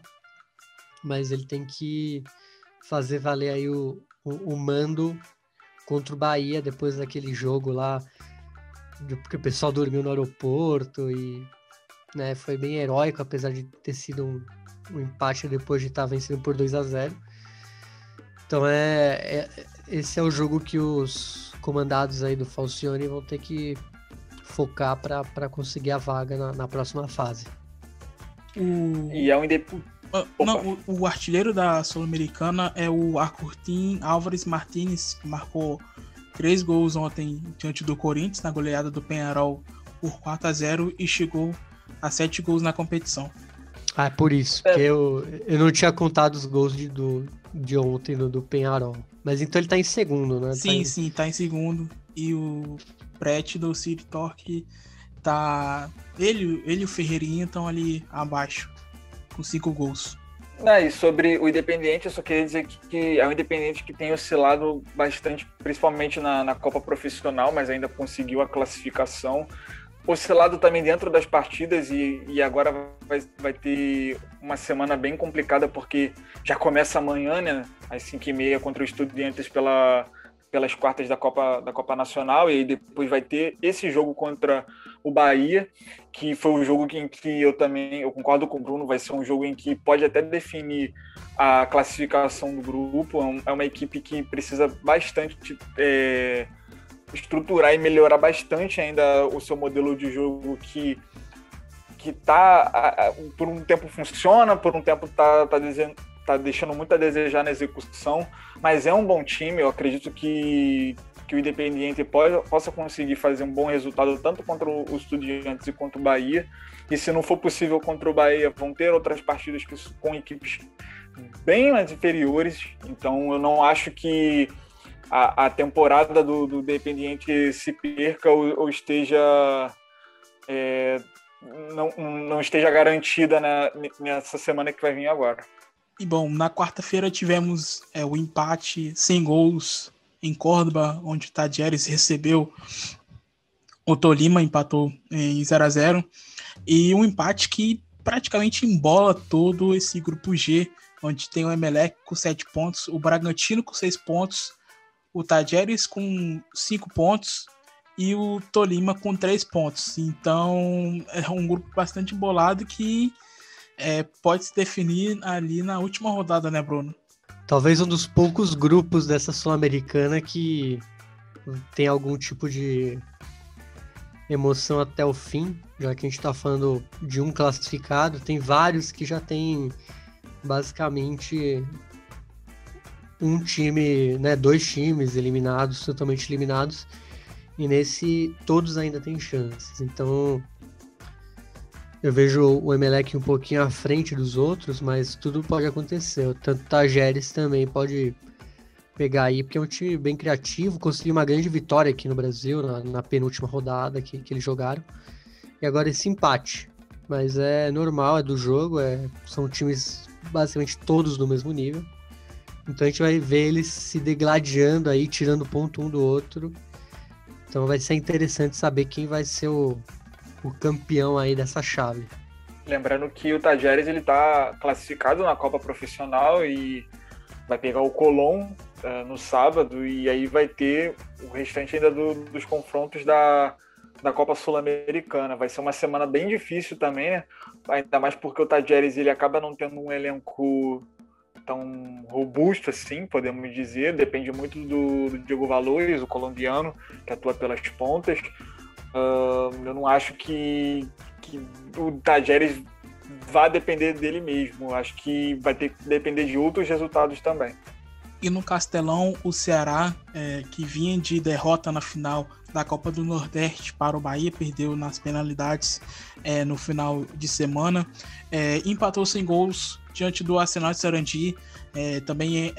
S3: mas ele tem que fazer valer aí o, o, o mando contra o Bahia depois daquele jogo lá, porque o pessoal dormiu no aeroporto e né, foi bem heróico, apesar de ter sido um, um empate depois de estar vencendo por 2 a 0 Então é, é, esse é o jogo que os comandados aí do Falcione vão ter que focar para conseguir a vaga na, na próxima fase.
S4: O... E é um
S2: ah, não, o, o, artilheiro da Sul-Americana é o Arcurtin Álvares Martinez, que marcou três gols ontem diante do Corinthians, na goleada do Penharol por 4 a 0 e chegou a sete gols na competição.
S3: Ah, é por isso, é. porque eu, eu não tinha contado os gols de, do, de ontem do, do Penharol. Mas então ele tá em segundo, né?
S2: Sim, tá em... sim, tá em segundo. E o Pret do City Torque tá. Ele, ele e o Ferreirinha estão ali abaixo com cinco gols.
S4: Ah, e sobre o Independiente, eu só queria dizer que, que é um Independiente que tem oscilado bastante, principalmente na, na Copa Profissional, mas ainda conseguiu a classificação. Oscilado também dentro das partidas e, e agora vai, vai ter uma semana bem complicada porque já começa amanhã, né? Às 5h30 contra o Estudiantes pela, pelas quartas da Copa, da Copa Nacional e aí depois vai ter esse jogo contra o Bahia, que foi um jogo em que eu também eu concordo com o Bruno, vai ser um jogo em que pode até definir a classificação do grupo. É, é uma equipe que precisa bastante é, estruturar e melhorar bastante ainda o seu modelo de jogo que que tá por um tempo funciona, por um tempo tá, tá dizendo tá deixando muito a desejar na execução, mas é um bom time. Eu acredito que, que o Independiente possa conseguir fazer um bom resultado tanto contra os Estudiantes e contra o Bahia. E se não for possível contra o Bahia, vão ter outras partidas com equipes bem mais inferiores. Então eu não acho que a, a temporada do, do Independiente se perca ou, ou esteja. É, não, não esteja garantida na, nessa semana que vai vir agora.
S2: E bom, na quarta-feira tivemos é, o empate sem gols em Córdoba, onde o Tadieres recebeu o Tolima, empatou em 0 a 0 E um empate que praticamente embola todo esse grupo G, onde tem o Emelec com 7 pontos, o Bragantino com 6 pontos, o Tadieres com 5 pontos e o Tolima com 3 pontos. Então é um grupo bastante embolado que é, pode se definir ali na última rodada, né, Bruno?
S3: Talvez um dos poucos grupos dessa Sul-Americana que tem algum tipo de emoção até o fim, já que a gente está falando de um classificado, tem vários que já tem basicamente um time, né, dois times eliminados, totalmente eliminados, e nesse todos ainda têm chances. Então, eu vejo o Emelec um pouquinho à frente dos outros, mas tudo pode acontecer. Tanto Tajeres também pode pegar aí, porque é um time bem criativo, conseguiu uma grande vitória aqui no Brasil, na, na penúltima rodada que, que eles jogaram. E agora esse empate. Mas é normal, é do jogo, é, são times basicamente todos do mesmo nível. Então a gente vai ver eles se degladiando aí, tirando ponto um do outro. Então vai ser interessante saber quem vai ser o, o campeão aí dessa chave.
S4: Lembrando que o Tajeres ele está classificado na Copa Profissional e vai pegar o Colón uh, no sábado e aí vai ter o restante ainda do, dos confrontos da, da Copa Sul-Americana. Vai ser uma semana bem difícil também, né? Ainda mais porque o Tajeres ele acaba não tendo um elenco tão robusto assim, podemos dizer. Depende muito do, do Diego Valores, o colombiano, que atua pelas pontas. Uh, eu não acho que, que o Tajeres vá depender dele mesmo. Acho que vai ter que depender de outros resultados também.
S2: E no Castelão, o Ceará, é, que vinha de derrota na final da Copa do Nordeste para o Bahia, perdeu nas penalidades é, no final de semana, é, empatou sem gols diante do Arsenal de Sarandi. É, também é,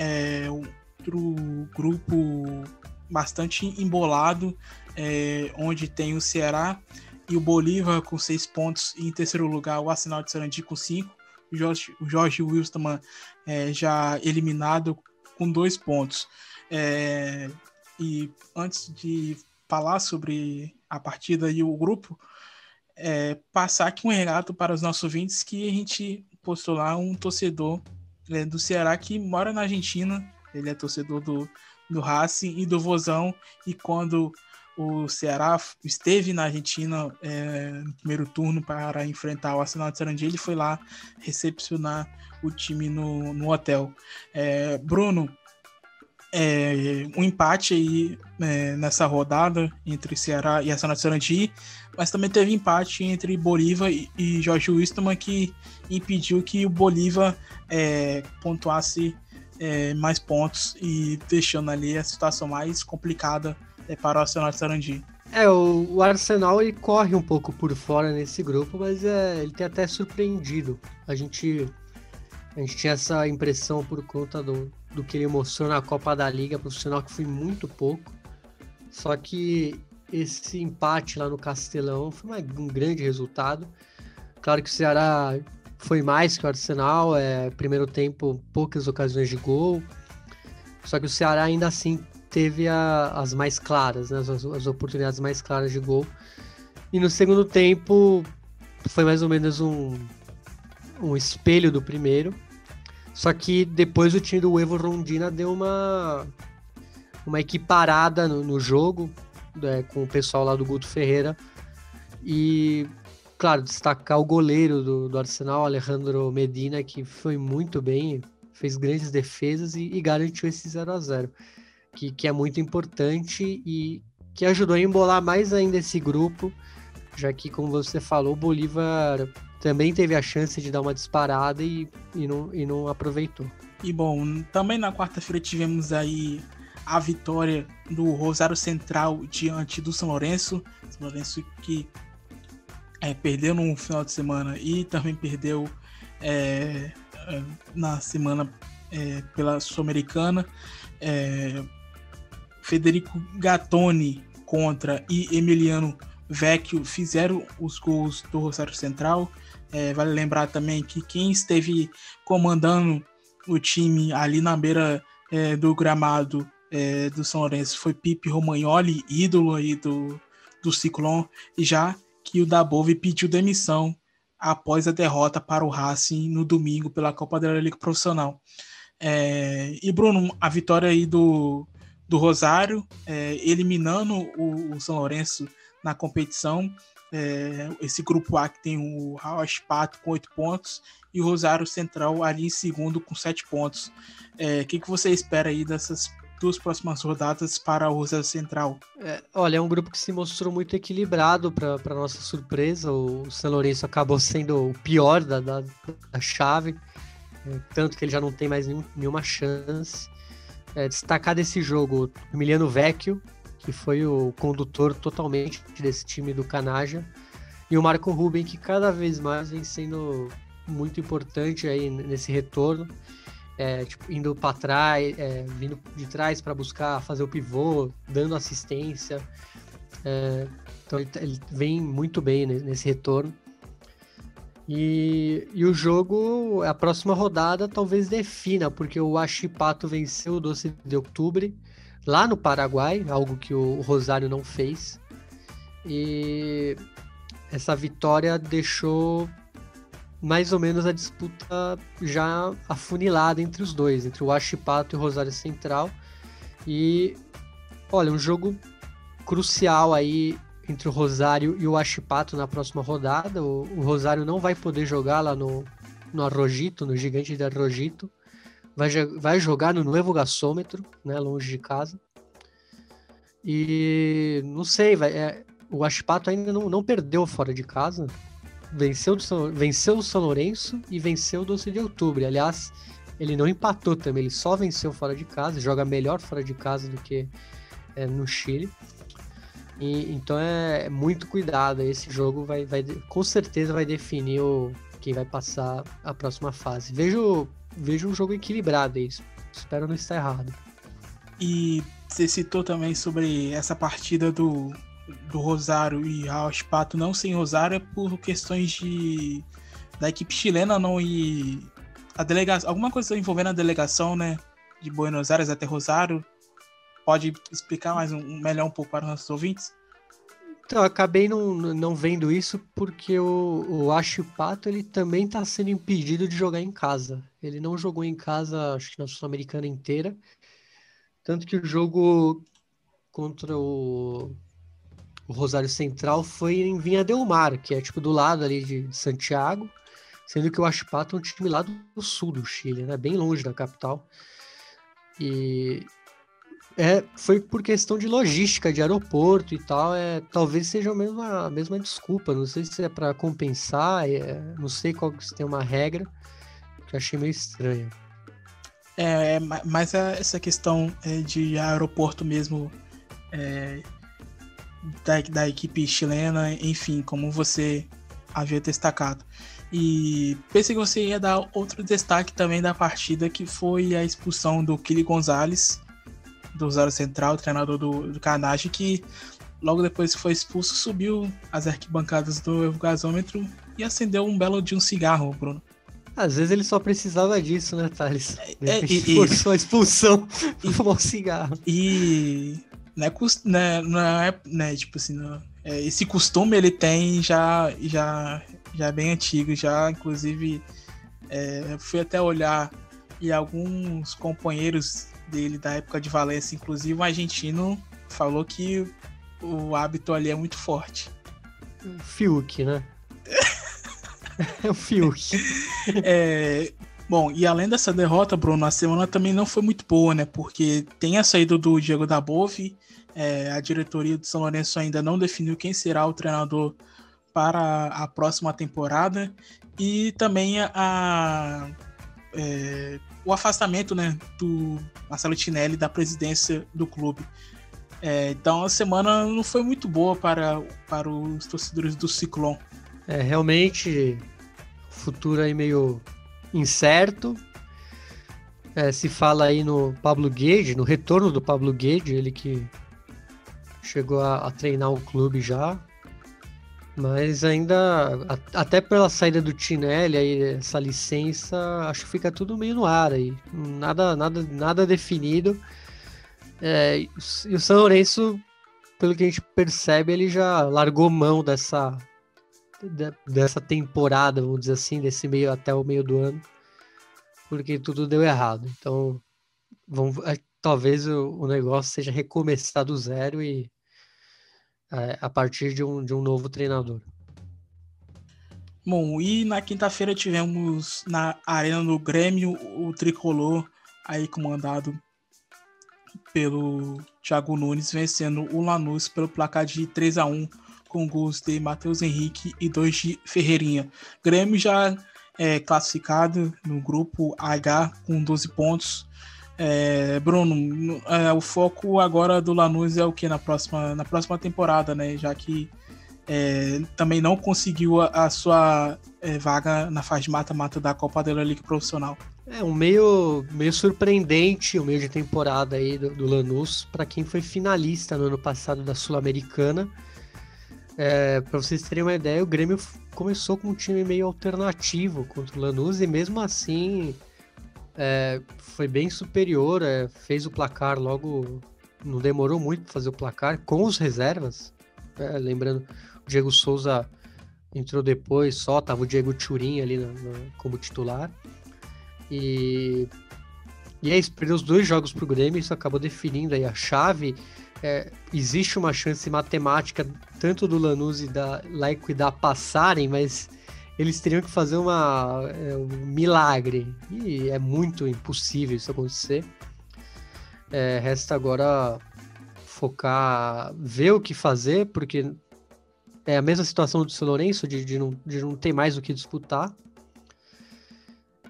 S2: é outro grupo bastante embolado é, onde tem o Ceará e o Bolívar com seis pontos, e em terceiro lugar o Arsenal de Sarandi com cinco. o Jorge, o Jorge Wilstermann é, já eliminado com dois pontos. É, e antes de falar sobre a partida e o grupo, é, passar aqui um relato para os nossos ouvintes que a gente postou lá um torcedor é, do Ceará que mora na Argentina, ele é torcedor do, do Racing e do Vozão, e quando o Ceará esteve na Argentina é, no primeiro turno para enfrentar o Arsenal de Sarandi, ele foi lá recepcionar o time no, no hotel. É, Bruno, é, um empate aí é, nessa rodada entre Ceará e Arsenal de Sarandi, mas também teve empate entre Bolívar e, e Jorge Wisterman que impediu que o Bolívar é, pontuasse é, mais pontos e deixando ali a situação mais complicada é, para o Arsenal de Sarandi.
S3: É, o, o, Arsenal ele corre um pouco por fora nesse grupo, mas é, ele tem até surpreendido. A gente, a gente tinha essa impressão por conta do, do que ele mostrou na Copa da Liga profissional, que foi muito pouco. Só que esse empate lá no Castelão foi um grande resultado. Claro que o Ceará foi mais que o Arsenal, é, primeiro tempo, poucas ocasiões de gol. Só que o Ceará ainda assim teve a, as mais claras, né, as, as, oportunidades mais claras de gol. E no segundo tempo foi mais ou menos um, um espelho do primeiro. Só que depois o time do Evo Rondina deu uma, uma equiparada no, no jogo né, com o pessoal lá do Guto Ferreira. E, claro, destacar o goleiro do, do Arsenal, Alejandro Medina, que foi muito bem, fez grandes defesas e, e garantiu esse 0 a 0 que, que é muito importante e que ajudou a embolar mais ainda esse grupo, já que, como você falou, o Bolívar também teve a chance de dar uma disparada e, e, não, e não aproveitou.
S2: E bom, também na quarta-feira tivemos aí a vitória do Rosário Central diante do São Lourenço. São Lourenço que é, perdeu no final de semana e também perdeu é, é na semana é, pela Sul-Americana. É, Federico Gattoni contra e Emiliano Vecchio fizeram os gols do Rosário Central. É, vale lembrar também que quem esteve comandando o time ali na beira do gramado é, do São Lourenço foi Pipe Romagnoli, ídolo aí do, do Ciclone, já que o Dabove pediu demissão após a derrota para o Racing no domingo pela Copa da Liga Profissional. É, e Bruno, a vitória aí do, do Rosário, é, eliminando o, o, São Lourenço na competição. É, esse grupo A que tem o Raul Pato com oito pontos e o Rosário Central ali em segundo com sete pontos. É, o que, que você espera aí dessas duas próximas rodadas para o Rosário Central?
S3: É, olha, é um grupo que se mostrou muito equilibrado para nossa surpresa. O São Lourenço acabou sendo o pior da, da, da chave, é, tanto que ele já não tem mais nenhum, nenhuma chance é, destacar desse jogo Emiliano Vecchio, que foi o condutor totalmente desse time do Canaja, e o Marco Ruben, que cada vez mais vem sendo muito importante aí nesse retorno, é, tipo, indo para trás, é, vindo de trás para buscar fazer o pivô, dando assistência. É, então ele, ele, vem muito bem nesse retorno. E, e o jogo, a próxima rodada talvez defina, porque o Achipato venceu o Doce de Outubro lá no Paraguai, algo que o Rosário não fez. E essa vitória deixou mais ou menos a disputa já afunilada entre os dois, entre o Achipato e o Rosário Central. E olha, um jogo crucial aí entre o Rosário e o Achipato na próxima rodada. O, o, Rosário não vai poder jogar lá no, no Arrojito, no Gigante de Arrojito. Vai, vai jogar no Novo Gasômetro, né, longe de casa. E não sei, vai, é, o Achipato ainda não, não perdeu fora de casa. Venceu, do, venceu o São Lourenço e venceu o Doce de Outubro. Aliás, ele não empatou também, ele só venceu fora de casa, joga melhor fora de casa do que é, no Chile. E, então é muito cuidado. Esse jogo vai, vai com certeza vai definir o, quem vai passar a próxima fase. Vejo, vejo um jogo equilibrado aí. Espero não estar errado.
S2: E você citou também sobre essa partida do, do Rosário e Raul Pato não sem Rosário é por questões de da equipe chilena não ir a delegação, alguma coisa envolvendo a delegação, né, de Buenos Aires até Rosário. Pode explicar mais um, melhor um pouco para os nossos ouvintes?
S3: Então, acabei não, não vendo isso porque o, o Acho Pato ele também está sendo impedido de jogar em casa. Ele não jogou em casa, acho que na Sul-Americana inteira. Tanto que o jogo contra o, o Rosário Central foi em Vinha Del Mar, que é tipo do lado ali de, de Santiago. Sendo que o Achipato é um time lá do sul do Chile, né? Bem longe da capital. E é, foi por questão de logística, de aeroporto e tal. É, talvez seja a mesma, a mesma desculpa. Não sei se é para compensar, é, não sei qual se tem uma regra, que achei meio estranho.
S2: É, mas essa questão é, de aeroporto mesmo é, da, da equipe chilena, enfim, como você havia destacado. E pensei que você ia dar outro destaque também da partida, que foi a expulsão do Kili Gonzalez, do Zero Central, treinador do, do Carnage, que logo depois que foi expulso, subiu as arquibancadas do gasômetro e acendeu um belo de um cigarro, Bruno.
S3: Às vezes ele só precisava disso, né, Thales? É, e, forçou a expulsão e fumar um cigarro.
S2: E né, não é, né, tipo assim, é, esse costume ele tem já, já, já bem antigo, já inclusive é, fui até olhar e alguns companheiros dele da época de Valência, inclusive um argentino, falou que o hábito ali é muito forte.
S3: Fiuk, né? é o Fiuk.
S2: É, bom, e além dessa derrota, Bruno, a semana também não foi muito boa, né? Porque tem a saída do Diego da Bove, é, a diretoria do São Lourenço ainda não definiu quem será o treinador para a próxima temporada e também a, é, o afastamento né, do Marcelo Tinelli da presidência do clube. É, então a semana não foi muito boa para, para os torcedores do Ciclone.
S3: É, realmente, futuro aí meio incerto. É, se fala aí no Pablo Guede, no retorno do Pablo Guede, ele que chegou a, a treinar o clube já. Mas ainda, a, até pela saída do Tinelli, aí, essa licença, acho que fica tudo meio no ar aí. Nada, nada, nada definido. É, e o São Lourenço, pelo que a gente percebe, ele já largou mão dessa, dessa temporada, vamos dizer assim, desse meio até o meio do ano, porque tudo deu errado. Então, vamos, é, talvez o, o negócio seja recomeçar do zero e é, a partir de um, de um novo treinador.
S2: Bom, e na quinta-feira tivemos na Arena do Grêmio o tricolor aí comandado pelo Thiago Nunes vencendo o Lanús pelo placar de 3 a 1 com gols de Matheus Henrique e dois de Ferreirinha. Grêmio já é classificado no grupo H com 12 pontos, é, Bruno, é, o foco agora do Lanús é o que na próxima, na próxima temporada, né? Já que é, também não conseguiu a, a sua é, vaga na fase mata-mata da Copa da Liga Profissional.
S3: É um meio, meio surpreendente o meio de temporada aí do, do Lanús para quem foi finalista no ano passado da Sul-Americana. É, para vocês terem uma ideia, o Grêmio começou com um time meio alternativo contra o Lanús e mesmo assim é, foi bem superior, é, fez o placar logo, não demorou muito para fazer o placar, com os reservas. É, lembrando, o Diego Souza entrou depois só, tava o Diego Turin ali no, no, como titular. E, e é isso, perdeu os dois jogos pro Grêmio, isso acabou definindo aí a chave. É, existe uma chance matemática tanto do Lanús e da Laico e da passarem, mas eles teriam que fazer uma, é, um milagre. E é muito impossível isso acontecer. É, resta agora focar, ver o que fazer, porque é a mesma situação do São Lourenço, de, de, não, de não ter mais o que disputar.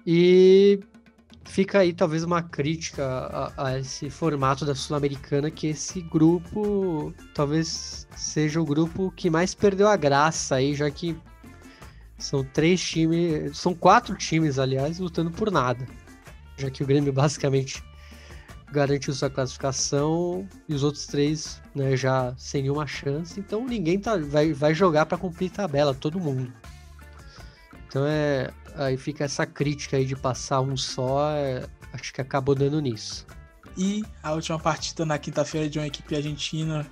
S3: E fica aí talvez uma crítica a, a esse formato da Sul-Americana, que esse grupo talvez seja o grupo que mais perdeu a graça aí, já que são três times, são quatro times, aliás, lutando por nada. Já que o Grêmio basicamente garantiu sua classificação e os outros três né, já sem nenhuma chance. Então ninguém tá, vai, vai jogar para cumprir tabela, todo mundo. Então é aí fica essa crítica aí de passar um só, é, acho que acabou dando nisso.
S2: E a última partida na quinta-feira de uma equipe argentina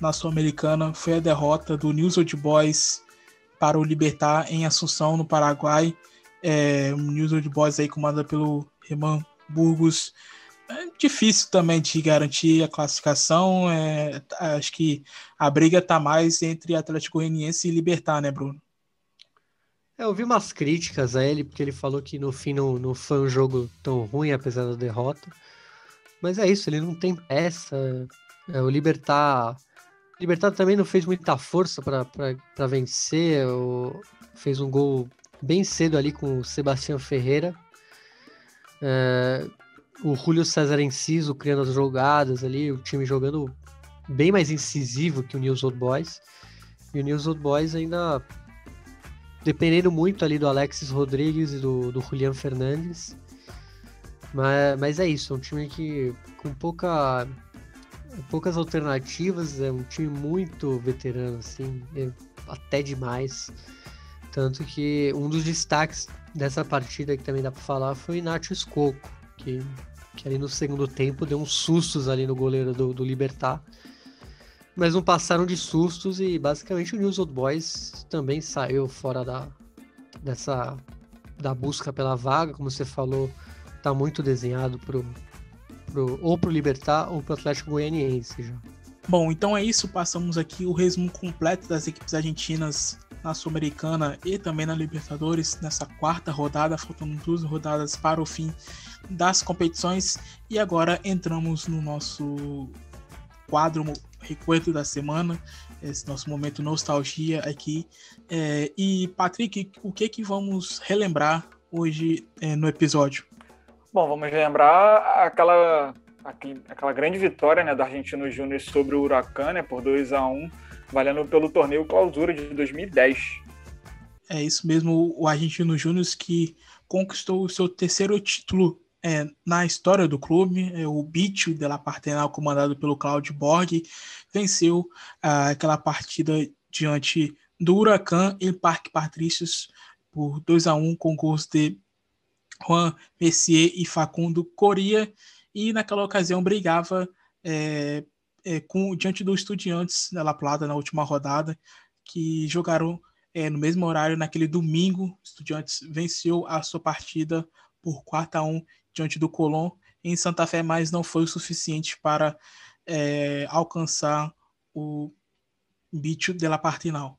S2: na Sul-Americana foi a derrota do News Old Boys para o Libertar em Assunção, no Paraguai. É, o News Old Boys aí comandado pelo Reman Burgos. É difícil também de garantir a classificação. É, acho que a briga está mais entre Atlético Goianiense e Libertar, né, Bruno?
S3: É, eu vi umas críticas a ele, porque ele falou que no fim não, não foi um jogo tão ruim, apesar da derrota. Mas é isso, ele não tem peça. É, o Libertar. Libertar também não fez muita força para vencer. Fez um gol bem cedo ali com o Sebastião Ferreira. É, o Julio César Enciso criando as jogadas ali, o time jogando bem mais incisivo que o News Old Boys. E o News Old Boys ainda dependendo muito ali do Alexis Rodrigues e do, do Julian Fernandes. Mas, mas é isso, é um time que com pouca, poucas alternativas, é um time muito veterano, assim, é até demais. Tanto que um dos destaques dessa partida que também dá para falar foi Nacho Escoco, que, que ali no segundo tempo deu uns sustos ali no goleiro do, do Libertar. Mas não passaram de sustos e basicamente o News Old Boys também saiu fora da, dessa da busca pela vaga, como você falou, tá muito desenhado pro, pro, ou pro Libertar ou pro Atlético Goianiense já.
S2: Bom, então é isso. Passamos aqui o resumo completo das equipes argentinas na Sul-Americana e também na Libertadores nessa quarta rodada, faltando duas rodadas para o fim das competições. E agora entramos no nosso quadro Recuerdo da Semana, esse nosso momento nostalgia aqui. É, e, Patrick, o que que vamos relembrar hoje é, no episódio?
S4: Bom, vamos lembrar aquela, aquela grande vitória né, do Argentino Júnior sobre o Huracan, né, por 2 a 1 valendo pelo torneio Clausura de 2010.
S2: É isso mesmo, o Argentino Júnior que conquistou o seu terceiro título é, na história do clube. É, o Bicho de la Partenal, comandado pelo Claudio Borg, venceu ah, aquela partida diante do Huracan em Parque Patrícios por 2 a 1 com gols de Juan Messier e Facundo Coria, e naquela ocasião brigava é, é, com diante do Estudiantes da La Plata na última rodada, que jogaram é, no mesmo horário naquele domingo. O Estudiantes venceu a sua partida por 4 a 1 diante do Colón em Santa Fé, mas não foi o suficiente para é, alcançar o bicho de la Partinal.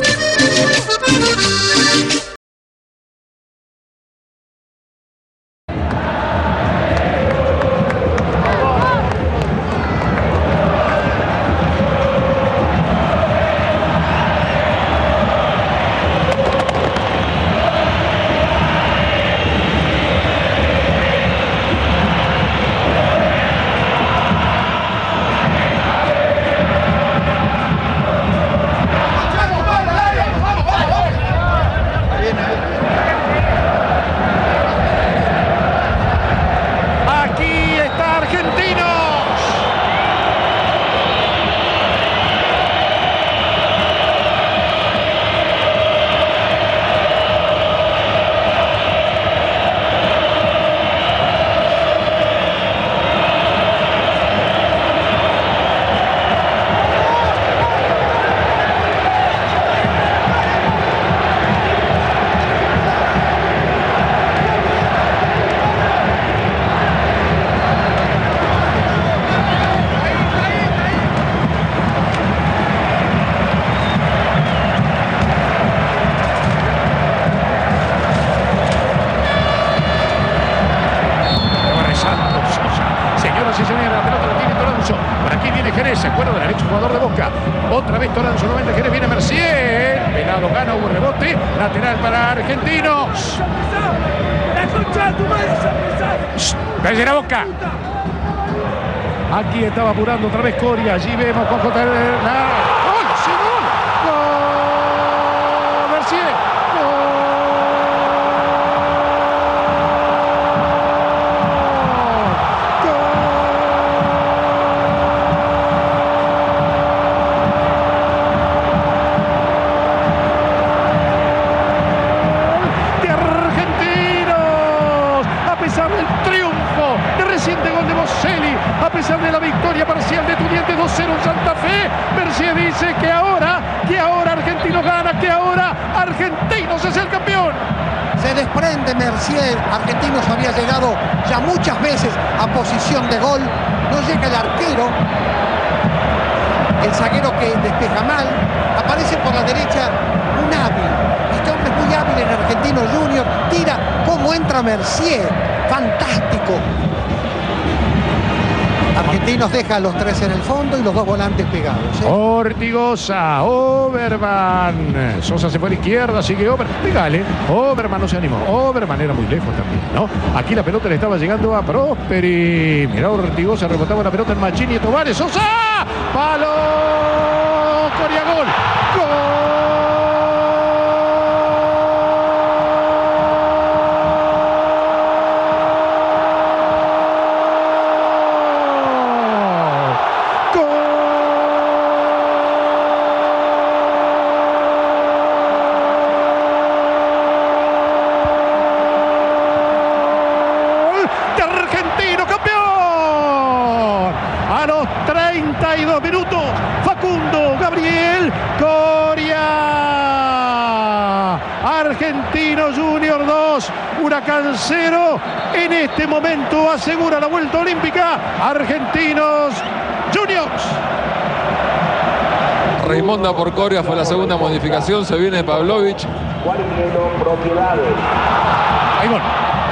S6: Que ahora, que ahora Argentinos gana, que ahora Argentinos es el campeón.
S7: Se desprende Mercier. Argentinos había llegado ya muchas veces a posición de gol. No llega el arquero. El zaguero que despeja mal. Aparece por la derecha un hábil. Este hombre es muy hábil en Argentinos Junior. Tira cómo entra Mercier. Fantástico. Argentinos deja a los tres en el fondo y los dos volantes pegados. ¿eh?
S6: Ortigosa, Oberman. Sosa se fue a la izquierda, sigue Oberman. Pégale. Oberman no se animó. Oberman era muy lejos también, ¿no? Aquí la pelota le estaba llegando a Prosperi. Mirá, Ortigosa rebotaba la pelota en Machini y Tovares. Sosa. Palo. Coria. Gol de Argentino campeón. A los 32 minutos, Facundo Gabriel Coria. Argentino Junior 2, Huracán 0. En este momento asegura la vuelta olímpica. Argentinos Juniors.
S8: Raimonda por Coria fue la segunda modificación. Se viene Pavlovich.
S6: Hay gol.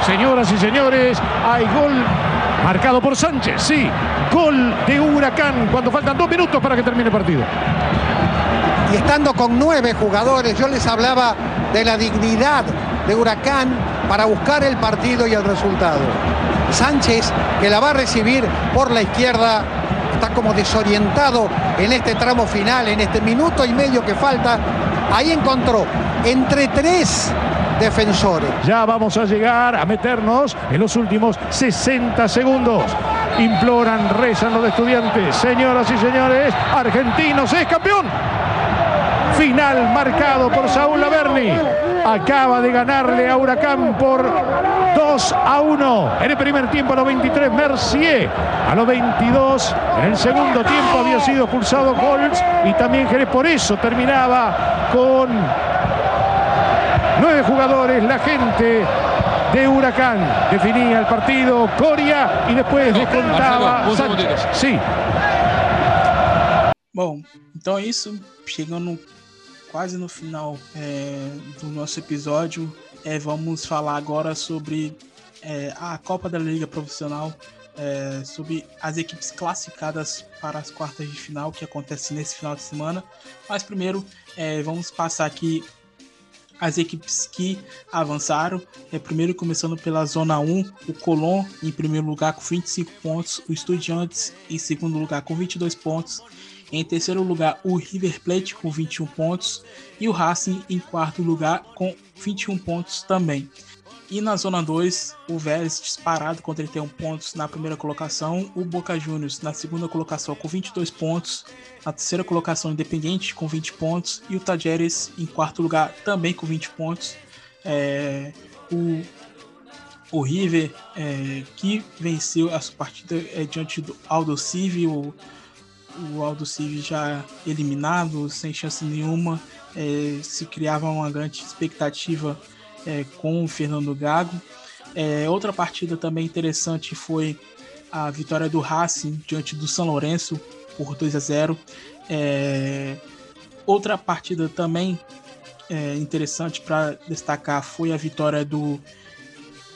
S6: Señoras y señores, hay gol marcado por Sánchez. Sí, gol de Huracán cuando faltan dos minutos para que termine el partido.
S7: y estando con nueve jugadores, yo les hablaba de la dignidad de Huracán para buscar el partido y el resultado. Sánchez, que la va a recibir por la izquierda, está como desorientado en este tramo final, en este minuto y medio que falta. Ahí encontró entre tres defensores.
S6: Ya vamos a llegar a meternos en los últimos 60 segundos. Imploran, rezan los estudiantes. Señoras y señores, Argentinos es campeón. Final marcado por Saúl Laverni. Acaba de ganarle a Huracán por 2 a 1. En el primer tiempo a los 23 Mercier. A los 22 en el segundo tiempo había sido expulsado Golds y también Jerez por eso terminaba con nueve jugadores. La gente de Huracán definía el partido Coria y después descontaba Sánchez. Sí,
S2: Bom, então é isso. Chegando quase no final é, do nosso episódio, é, vamos falar agora sobre é, a Copa da Liga Profissional, é, sobre as equipes classificadas para as quartas de final, que acontece nesse final de semana. Mas primeiro, é, vamos passar aqui as equipes que avançaram. É, primeiro começando pela Zona 1, o Colón em primeiro lugar com 25 pontos, o Estudiantes em segundo lugar com 22 pontos, em terceiro lugar o River Plate com 21 pontos e o Racing em quarto lugar com 21 pontos também. E na Zona 2, o Vélez disparado com 31 pontos na primeira colocação, o Boca Juniors na segunda colocação com 22 pontos, na terceira colocação Independente com 20 pontos e o Tajeres em quarto lugar também com 20 pontos. É, o, o River é, que venceu a sua partida é, diante do Aldo Civi, o, o Aldo Civi já eliminado, sem chance nenhuma, é, se criava uma grande expectativa é, com o Fernando Gago. É, outra partida também interessante foi a vitória do Racing diante do São Lourenço por 2 a 0. É, outra partida também é, interessante para destacar foi a vitória do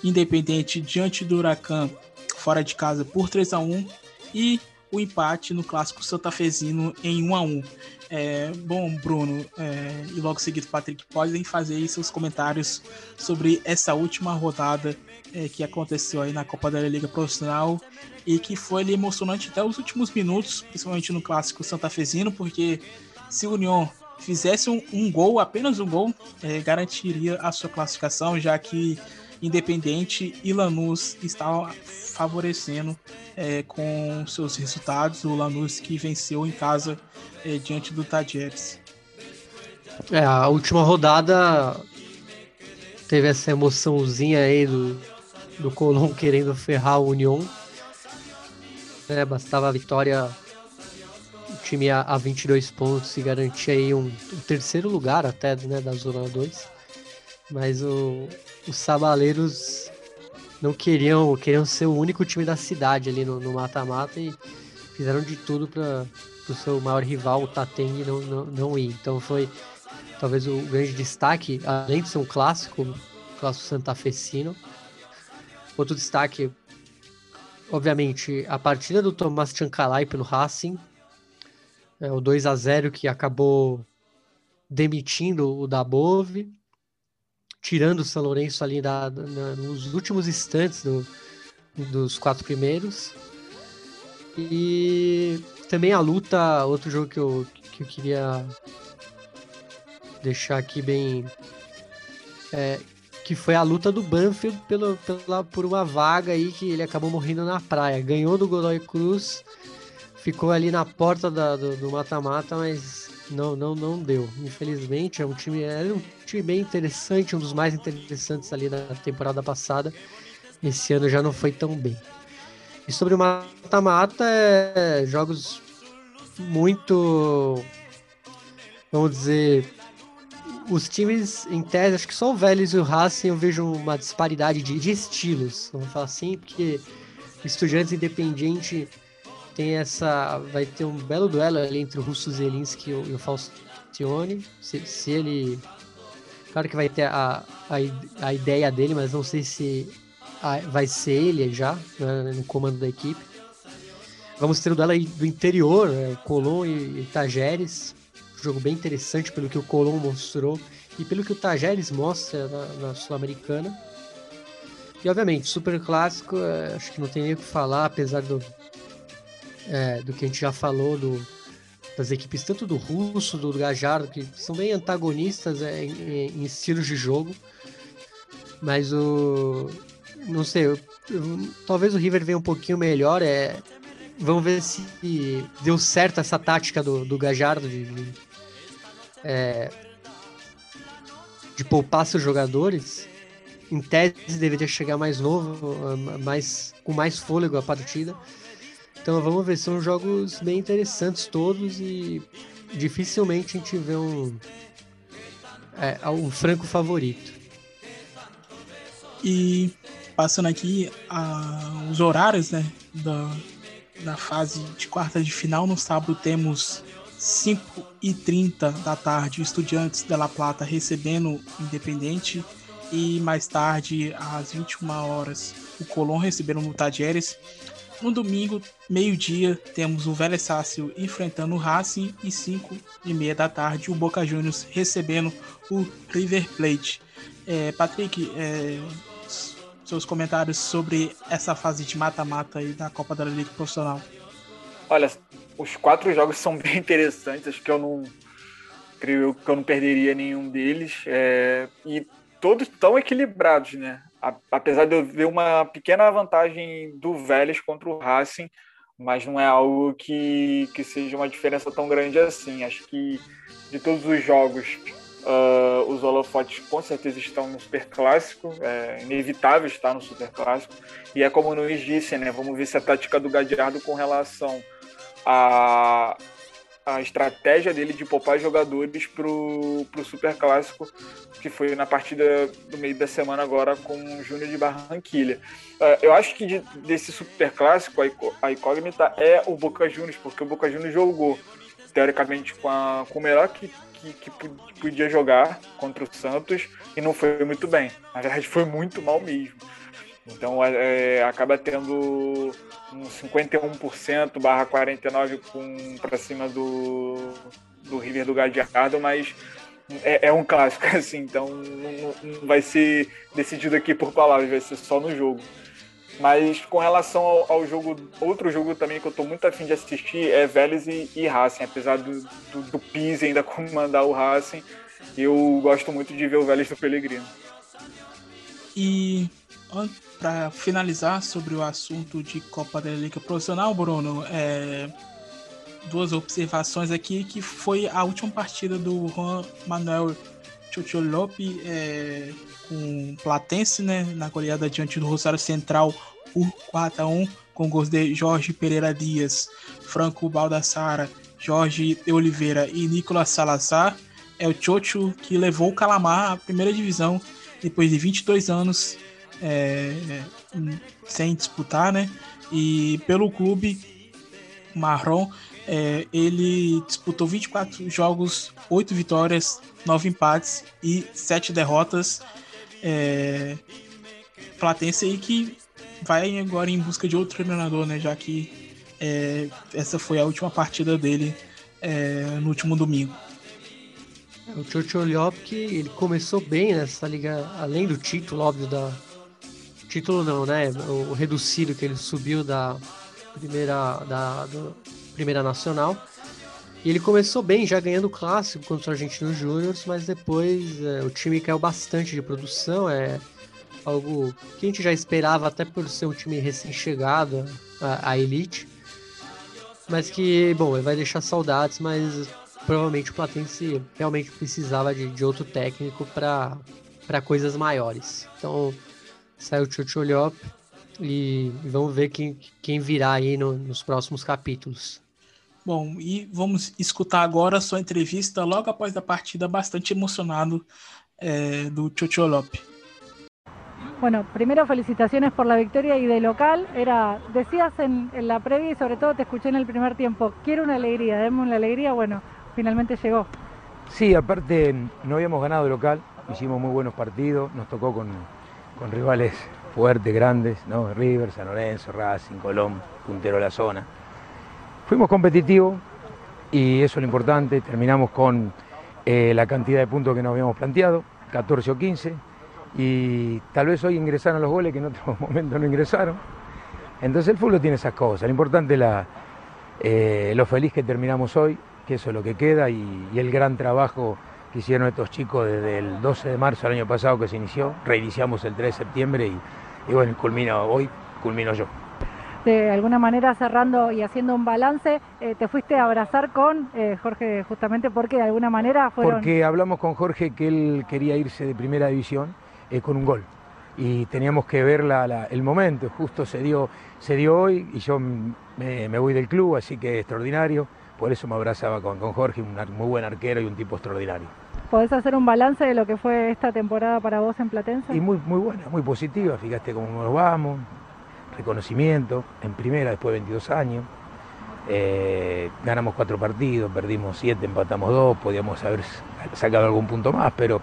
S2: Independente diante do Huracan fora de casa por 3 a 1 e o empate no clássico santafesino em 1 a 1 é, bom, Bruno, é, e logo seguido Patrick, podem fazer seus comentários sobre essa última rodada é, que aconteceu aí na Copa da Liga Profissional e que foi ali, emocionante até os últimos minutos, principalmente no clássico santafesino, porque se o União fizesse um, um gol, apenas um gol, é, garantiria a sua classificação, já que Independente e Lanús estavam favorecendo é, com seus resultados. O Lanús que venceu em casa é, diante do Tadieres.
S3: É, a última rodada teve essa emoçãozinha aí do, do Colón querendo ferrar o União. É, bastava a vitória, o time a, a 22 pontos e garantir aí um, um terceiro lugar até né, da Zona 2. Mas o, os Sabaleiros não queriam, queriam ser o único time da cidade ali no mata-mata e fizeram de tudo para o seu maior rival, o Tateng, não, não, não ir. Então foi talvez o grande destaque, além de ser um clássico, clássico santafesino. Outro destaque, obviamente, a partida do Tomás Chancalay pelo Racing, é, o 2 a 0 que acabou demitindo o Dabove tirando o São Lourenço ali da, nos últimos instantes do, dos quatro primeiros. E também a luta, outro jogo que eu, que eu queria deixar aqui bem. É, que foi a luta do Banfield pelo, pela, por uma vaga aí que ele acabou morrendo na praia. Ganhou do Godoy Cruz, ficou ali na porta da, do mata-mata, mas não, não, não deu. Infelizmente, é um time, é um time bem interessante, um dos mais interessantes ali da temporada passada. Esse ano já não foi tão bem. E sobre o mata-mata, é jogos muito, vamos dizer, os times em tese, acho que só o Vélez e o Racing eu vejo uma disparidade de, de estilos, vamos falar assim, porque Estudiantes Independiente tem essa. Vai ter um belo duelo ali entre o Russo Zelinski e o, Faustione. Se, se, ele. Claro que vai ter a, a, a ideia dele, mas não sei se a, vai ser ele já né, no comando da equipe. Vamos ter o duelo aí do interior, né, Colom e, e Tajeres. Jogo bem interessante pelo que o Colom mostrou e pelo que o Tajeres mostra na, na Sul-Americana. E obviamente, super clássico, é, acho que não tem nem o que falar, apesar do, é, do que a gente já falou do, das equipes, tanto do Russo, do Gajardo, que são bem antagonistas é, em, em, estilos de jogo. Mas o. Não sei, eu, eu, talvez o River venha um pouquinho melhor. É, vamos ver se deu certo essa tática do, do Gajardo de, de, é, de poupar seus jogadores. Em tese deveria chegar mais novo, mais, com mais fôlego a partida. Então vamos ver, são jogos bem interessantes todos e dificilmente a gente vê um, é, um franco favorito.
S2: E passando aqui a, os horários né, da, da fase de quarta de final, no sábado temos 5 e 30 da tarde, Estudiantes de La Plata recebendo Independente e mais tarde, às 21 horas, o Colón recebendo o Tadieres. No domingo, meio-dia, temos o Vélez Sácio enfrentando o Racing e 5 e meia da tarde o Boca Juniors recebendo o River Plate. É, Patrick, é, seus comentários sobre essa fase de mata-mata aí da Copa da Liga Profissional.
S4: Olha, os quatro jogos são bem interessantes, acho que eu não creio que eu não perderia nenhum deles. É, e todos tão equilibrados, né? Apesar de eu ver uma pequena vantagem do Vélez contra o Racing, mas não é algo que, que seja uma diferença tão grande assim. Acho que de todos os jogos, uh, os holofotes com certeza estão no Super Clássico, é inevitável estar no Super Clássico, e é como o Nunes disse, né? Vamos ver se a tática do Gadiardo com relação a, a estratégia dele de poupar jogadores pro, pro Super Clássico, que foi na partida do meio da semana agora com o Júnior de Barranquilha. Uh, eu acho que de, desse Super Clássico, a, incógnita é o Boca Juniors, porque o Boca Juniors jogou, teoricamente, com, a, com o melhor que, que, que podia jogar contra o Santos e não foi muito bem. Na verdade, foi muito mal mesmo. Então é, acaba tendo um 51% barra 49% para cima do, do River do Gadiardo, mas é, é, um clássico, assim, então não, não, vai ser decidido aqui por palavras, vai ser só no jogo. Mas com relação ao, ao jogo, outro jogo também que eu estou muito afim de assistir é Vélez e, e Racing, apesar do, do, do Pise ainda comandar o Racing, eu gosto muito de ver o Vélez do Pellegrino.
S2: E para finalizar sobre o assunto de Copa da Liga Profissional, Bruno, é, duas observações aqui, que foi a última partida do Juan Manuel Chocholope é, com Platense, né, na goleada diante do Rosário Central por 4 a 1 com gols de Jorge Pereira Dias, Franco Baldassara, Jorge Oliveira e Nicolas Salazar. É o Chocho que levou o Calamar à primeira divisão depois de 22 anos é, sem disputar, né? E pelo clube marrom, é, ele disputou 24 jogos, 8 vitórias, 9 empates e 7 derrotas. É, Platense aí que vai agora em busca de outro treinador, né? Já que é, essa foi a última partida dele é, no último domingo.
S3: É, o Tchotcholiop ele começou bem nessa liga, além do título, óbvio, da. Título não, né? O reduzido que ele subiu da primeira, da, primeira nacional. E ele começou bem, já ganhando o clássico contra o Argentino Júnior, mas depois é, o time caiu bastante de produção. É algo que a gente já esperava, até por ser um time recém-chegado à elite. Mas que, bom, vai deixar saudades, mas provavelmente o Platense realmente precisava de, de outro técnico para coisas maiores. Então saiu o Tchotcholhop e, e vamos ver quem, quem virá aí no, nos próximos capítulos.
S2: Bom, y vamos escuchar agora sua entrevista logo após a partida bastante emocionado eh, do López.
S9: Bueno, primero felicitaciones por la victoria y de local. Era, decías en, en, la previa y sobre todo te escuché en el primer tiempo, quiero una alegría, demos una alegría, bueno, finalmente llegó.
S10: Sí, aparte no habíamos ganado de local, hicimos muy buenos partidos, nos tocó con, con rivales fuertes, grandes, ¿no? River, San Lorenzo, Racing, Colón, puntero de la zona Fuimos competitivos y eso es lo importante, terminamos con eh, la cantidad de puntos que nos habíamos planteado, 14 o 15, y tal vez hoy ingresaron los goles que en otro momento no ingresaron. Entonces el fútbol tiene esas cosas, lo importante es la, eh, lo feliz que terminamos hoy, que eso es lo que queda, y, y, el gran trabajo que hicieron estos chicos desde el 12 de marzo del año pasado que se inició, reiniciamos el 3 de septiembre y, y bueno, culmina hoy, culmino yo.
S9: De alguna manera cerrando y haciendo un balance, eh, te fuiste a abrazar con eh, Jorge justamente porque de alguna manera fueron...
S10: Porque hablamos con Jorge que él quería irse de primera división eh, con un gol. Y teníamos que ver la, la, el momento, justo se dio, se dio hoy y yo me, me, voy del club, así que extraordinario, por eso me abrazaba con, con Jorge, un muy buen arquero y un tipo extraordinario.
S9: ¿Podés hacer un balance de lo que fue esta temporada para vos en Platense?
S10: Y muy, muy buena, muy positiva, fíjate cómo nos vamos, reconocimiento en primera después de 22 años. Eh, ganamos cuatro partidos, perdimos siete, empatamos dos, podíamos haber sacado algún punto más, pero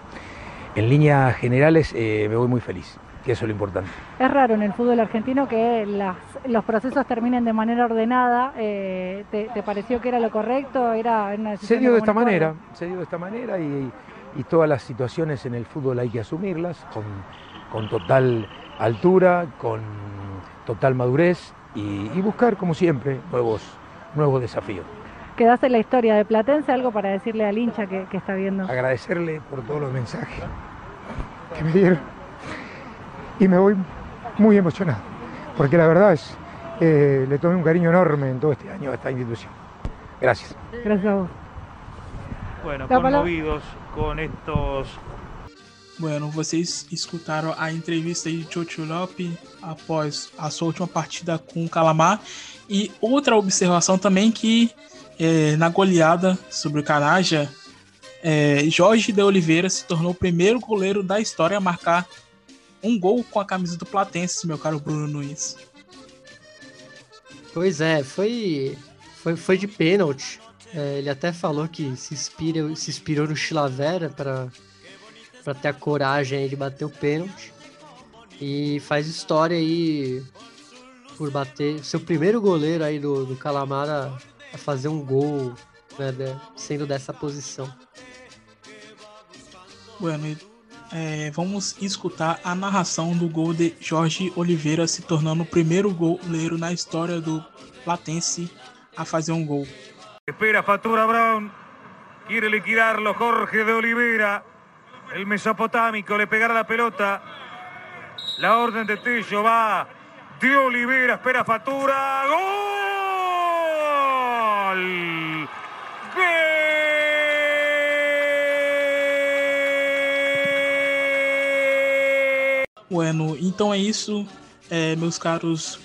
S10: en líneas generales eh, me voy muy feliz, que eso es lo importante.
S9: Es raro en el fútbol argentino que las, los procesos terminen de manera ordenada. Eh, ¿te, ¿te, pareció que era lo correcto? Era una
S10: se dio de esta manera, se dio de esta manera y, y, todas las situaciones en el fútbol hay que asumirlas con, con total altura, con total madurez y, y buscar, como siempre, nuevos, nuevos desafíos.
S9: Quedaste en la historia de Platense, algo para decirle al hincha que, que, está viendo.
S10: Agradecerle por todos los mensajes que me dieron y me voy muy emocionado, porque la verdad es, eh, le tomé un cariño enorme en todo este año a esta institución. Gracias.
S9: Gracias a vos.
S11: Bueno, conmovidos con estos
S2: Bueno, vocês escutaram a entrevista de Chocho Lopes após a sua última partida com o Calamar. E outra observação também que é, na goleada sobre o Caraja, é, Jorge de Oliveira se tornou o primeiro goleiro da história a marcar um gol com a camisa do Platense, meu caro Bruno Nunes.
S3: Pois é, foi, foi, foi de pênalti. É, ele até falou que se, inspira, se inspirou no Chilavera para ter a coragem de bater o pênalti. E faz história aí por bater. Seu primeiro goleiro aí do, do Calamar a, fazer um gol, né, sendo dessa posição.
S2: Bueno, é, vamos escutar a narração do gol de Jorge Oliveira se tornando o primeiro goleiro na história do Platense a fazer um gol.
S12: Espera Fatura Brown, quiere liquidarlo Jorge de Oliveira, el mesopotámico le pegará la pelota, la orden de Tello va de Oliveira, espera Fatura, gol,
S2: Bueno, então é isso, é, meus caros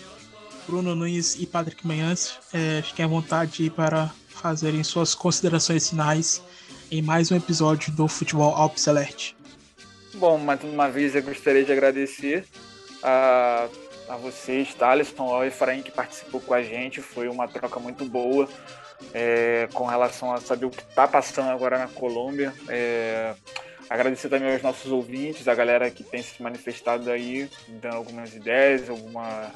S2: Bruno Nunes e Patrick Manhãs. É, fiquem à vontade para fazerem suas considerações finais em mais um episódio do Futebol Alpes Celeste.
S4: Bom, mais uma vez eu gostaria de agradecer a, a vocês, Thaleson, ao Efraim que participou com a gente. Foi uma troca muito boa é, com relação a saber o que está passando agora na Colômbia. É, Agradecer também aos nossos ouvintes, a galera que tem se manifestado aí, dando algumas ideias, alguma,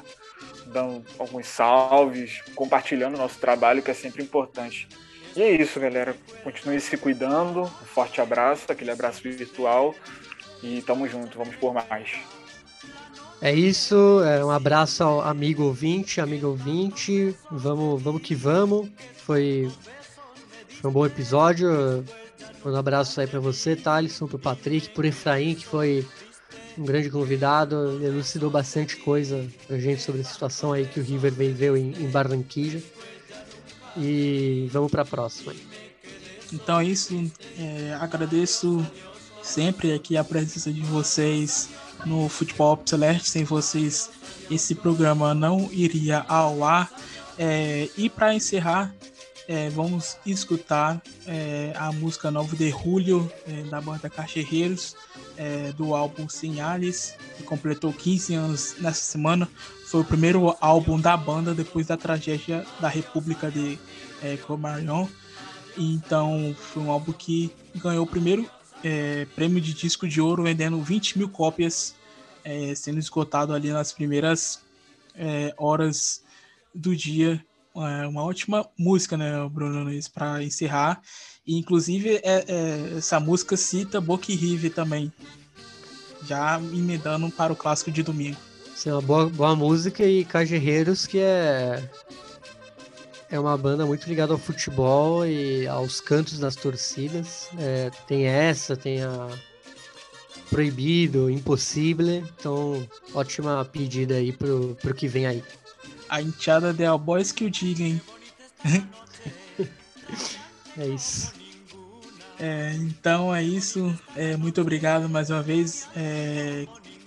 S4: dando alguns salves, compartilhando o nosso trabalho, que é sempre importante. E é isso, galera. Continue se cuidando. Um forte abraço, aquele abraço virtual. E tamo junto, vamos por mais.
S3: É isso, é um abraço ao amigo ouvinte, amigo ouvinte. Vamos, vamos que vamos. Foi, foi um bom episódio. Um abraço aí para você, Thalisson, pro Patrick, pro Efraim, que foi um grande convidado, elucidou bastante coisa pra gente sobre a situação aí que o River viveu em, em Barranquilla. E vamos para a próxima.
S2: Então é isso. É, agradeço sempre aqui a presença de vocês no Futebol Celeste. Sem vocês, esse programa não iria ao ar. É, e para encerrar, é, vamos escutar é, a música nova de Julio, é, da banda Cachorreiros, é, do álbum Sinales, que completou 15 anos nessa semana. Foi o primeiro álbum da banda depois da tragédia da República de é, Comarion. Então, foi um álbum que ganhou o primeiro é, prêmio de disco de ouro, vendendo 20 mil cópias, é, sendo esgotado ali nas primeiras horas do dia uma ótima música, né, Bruno Nunes, para encerrar. E, inclusive, é, é, essa música cita Boca Rive também, já emendando para o clássico de domingo.
S3: Sim, é uma boa, boa música e Cajerreiros, que é é uma banda muito ligada ao futebol e aos cantos das torcidas. É, tem essa, tem a Proibido, Impossível. Então, ótima pedida aí pro, pro que vem aí
S2: a enteada de Boys que o diga, hein?
S3: é isso.
S2: É, então é isso. É, muito obrigado mais uma vez. É,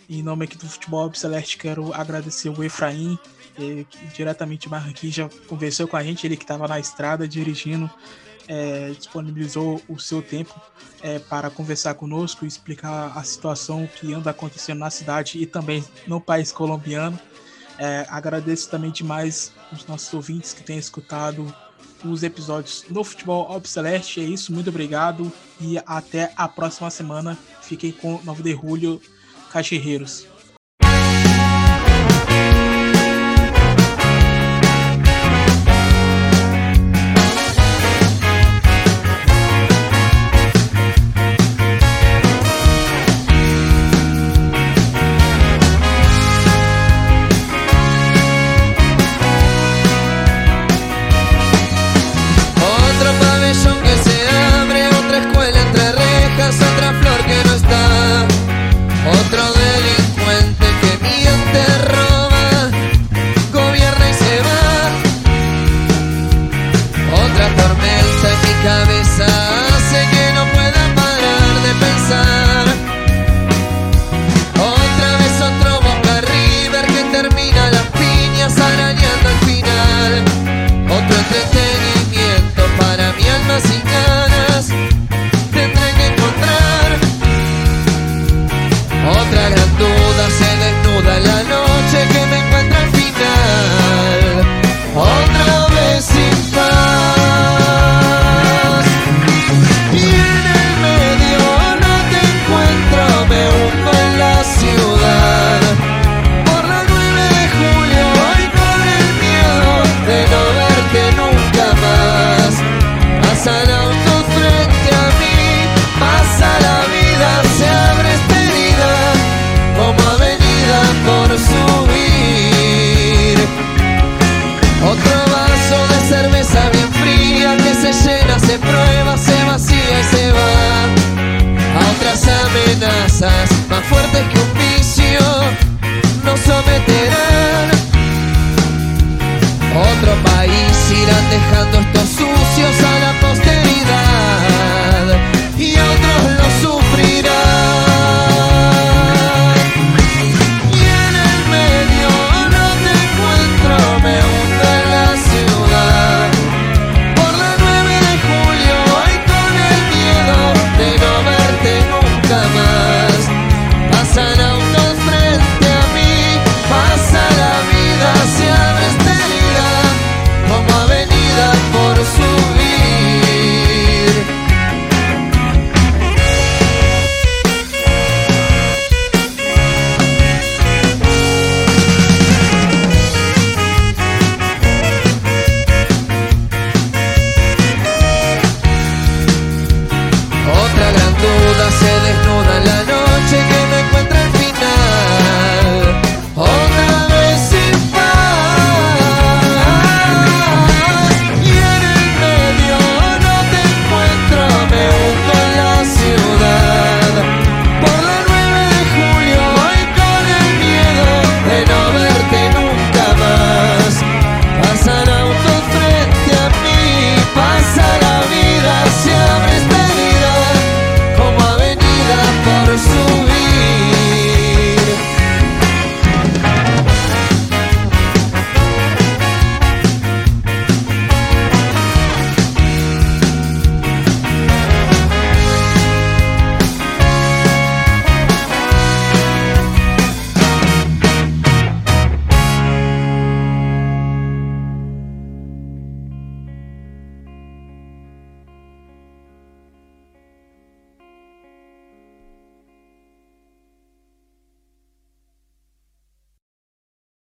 S2: em nome aqui do Futebol Celeste, quero agradecer o Efraim, que diretamente de Barranquilla, já conversou com a gente, ele que estava na estrada dirigindo, é, disponibilizou o seu tempo é, para conversar conosco e explicar a situação que anda acontecendo na cidade e também no país colombiano. É, agradeço também demais os nossos ouvintes que têm escutado os episódios do Futebol Celeste. É isso, muito obrigado e até a próxima semana. Fiquem com 9 de julho, Cachorreiros.